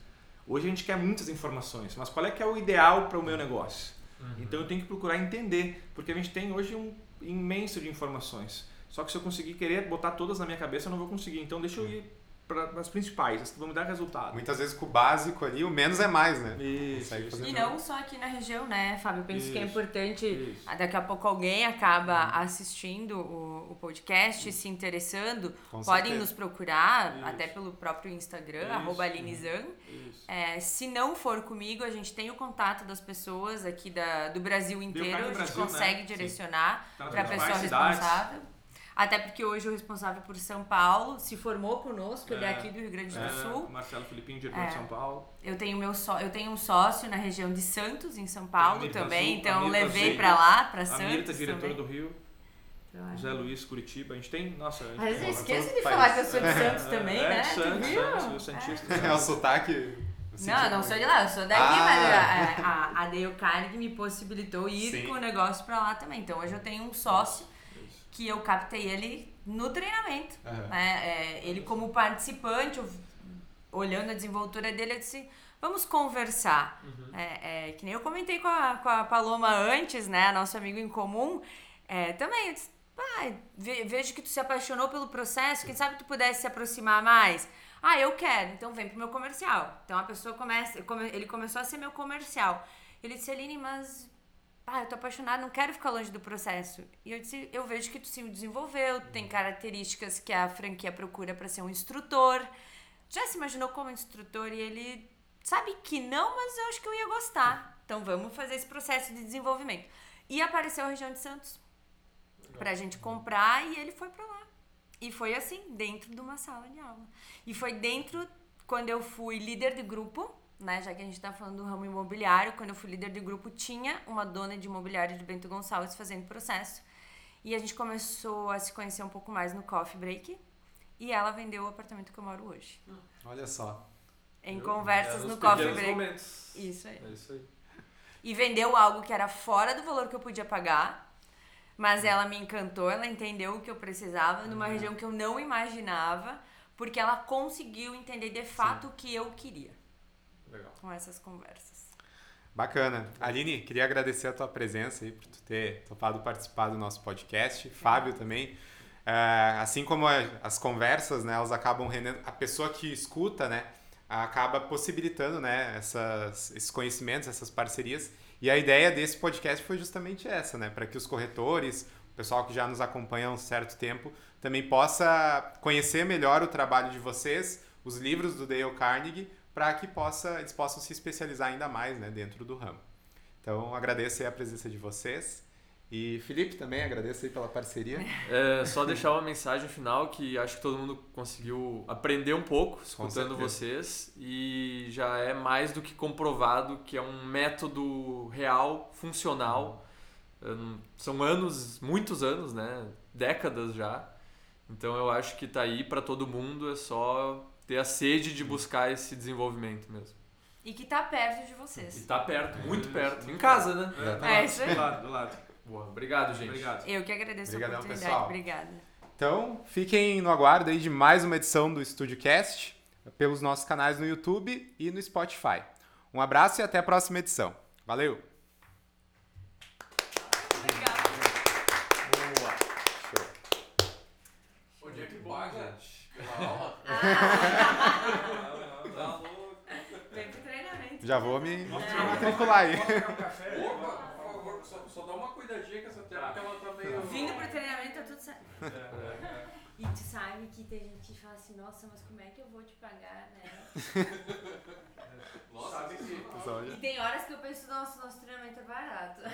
Hoje a gente quer muitas informações, mas qual é que é o ideal para o meu negócio? Então eu tenho que procurar entender, porque a gente tem hoje um imenso de informações. Só que se eu conseguir querer botar todas na minha cabeça, eu não vou conseguir. Então deixa eu ir para as principais, as que vão me dar resultado. Muitas vezes com o básico ali, o menos é mais, né? Isso, isso. E não só aqui na região, né, Fábio? Eu penso que é Isso, importante. isso. ah, Daqui a pouco alguém acaba assistindo o, o podcast, se interessando. Com Podem certeza. nos procurar, Isso. até pelo próprio Instagram, Isso. arroba Alinizan. Isso. É, se não for comigo, a gente tem o contato das pessoas aqui da, do Brasil inteiro. Carnegie A gente Brasil, né? consegue Sim. direcionar Tá para a pessoa responsável. Até porque hoje o responsável por São Paulo se formou conosco, ele é É. aqui do Rio Grande do É, Sul. Marcelo Filipinho, diretor É. de São Paulo. Eu tenho, meu só, eu tenho um sócio na região de Santos, em São Paulo também, Azul, então a levei pra lá, pra A Santos. Mirta, diretora também. do Rio. Então, José Luiz, Curitiba. A gente tem. Nossa, a gente Às vezes tem eu uma- esqueço de falar que eu sou de Santos É, também, é, né? Tu Santos, viu? Santos, eu Santista. É o sotaque. Não, eu não sou de lá, eu sou daqui, Ah. mas a, a, a Dale Carnegie me possibilitou ir Sim. com o negócio pra lá também. Então hoje eu tenho um sócio que eu captei ele no treinamento. Aham. né? É, ele como participante, eu- olhando a desenvoltura dele, eu disse, vamos conversar. É, é, que nem eu comentei com a, com a Paloma antes, né? Nosso amigo em comum. É, também, eu disse, "Pai, ve- vejo que tu se apaixonou pelo processo, quem sabe tu pudesse se aproximar mais? Ah, eu quero, então vem pro meu comercial. Então a pessoa começa, come- ele começou a ser meu comercial. Ele disse, Aline, mas ah, eu tô apaixonada, não quero ficar longe do processo. E eu disse, eu vejo que tu se desenvolveu, tu tem características que a franquia procura para ser um instrutor. Já se imaginou como instrutor e ele sabe que não, mas eu acho que eu ia gostar. Então vamos fazer esse processo de desenvolvimento. E apareceu a região de Santos pra gente comprar e ele foi pra lá. E foi assim, dentro de uma sala de aula. E foi dentro, quando eu fui líder de grupo, né? Já que a gente tá falando do ramo imobiliário, quando eu fui líder de grupo, tinha uma dona de imobiliário de Bento Gonçalves fazendo processo. E a gente começou a se conhecer um pouco mais no coffee break. E ela vendeu o apartamento que eu moro hoje. Olha só. Em Viu? conversas no coffee break. momentos. Isso aí. É isso aí. E vendeu algo que era fora do valor que eu podia pagar. Mas ela me encantou, ela entendeu o que eu precisava numa região que eu não imaginava, porque ela conseguiu entender de fato o que eu queria Legal. com essas conversas. Bacana. Aline, queria agradecer a tua presença aí, por tu ter topado participar do nosso podcast. Fábio também. É, assim como a- as conversas, né, elas acabam rendendo... A pessoa que escuta, né, acaba possibilitando, né, essas, esses conhecimentos, essas parcerias. E a ideia desse podcast foi justamente essa, né, para que os corretores, o pessoal que já nos acompanha há um certo tempo, também possa conhecer melhor o trabalho de vocês, os livros do Dale Carnegie, para que possa, eles possam se especializar ainda mais né, dentro do ramo. Então, agradeço a presença de vocês. E Felipe também, agradeço aí pela parceria. É, só deixar uma mensagem final que acho que todo mundo conseguiu aprender um pouco escutando vocês e já é mais do que comprovado que é um método real, funcional. Hum, São anos, muitos anos, né? Décadas já. Então eu acho que tá aí para todo mundo, é só ter a sede de buscar esse desenvolvimento mesmo. E que tá perto de E vocês. tá perto, muito perto, em casa, né? É, do É isso aí. do lado, do lado. Boa, obrigado, gente. Obrigado. Eu que agradeço Obrigadão, a oportunidade. pessoal. Obrigada. Então, fiquem no aguardo aí de mais uma edição do Estúdio Cast pelos nossos canais no YouTube e no Spotify. Um abraço e até a próxima edição. Valeu! Boa. Onde é que paga? Aula? Vem pro treinamento. Já vou me matricular aí. Opa, por favor, só, só dá uma cuidadinha com essa tela, porque ela tá meio... Vindo pro treinamento tá tudo certo. E tu sabe que tem gente que fala assim, nossa, mas como é que eu vou te pagar, né? [laughs] Nossa, Sabe que E tem horas que eu penso, nossa, nosso treinamento é barato. [laughs]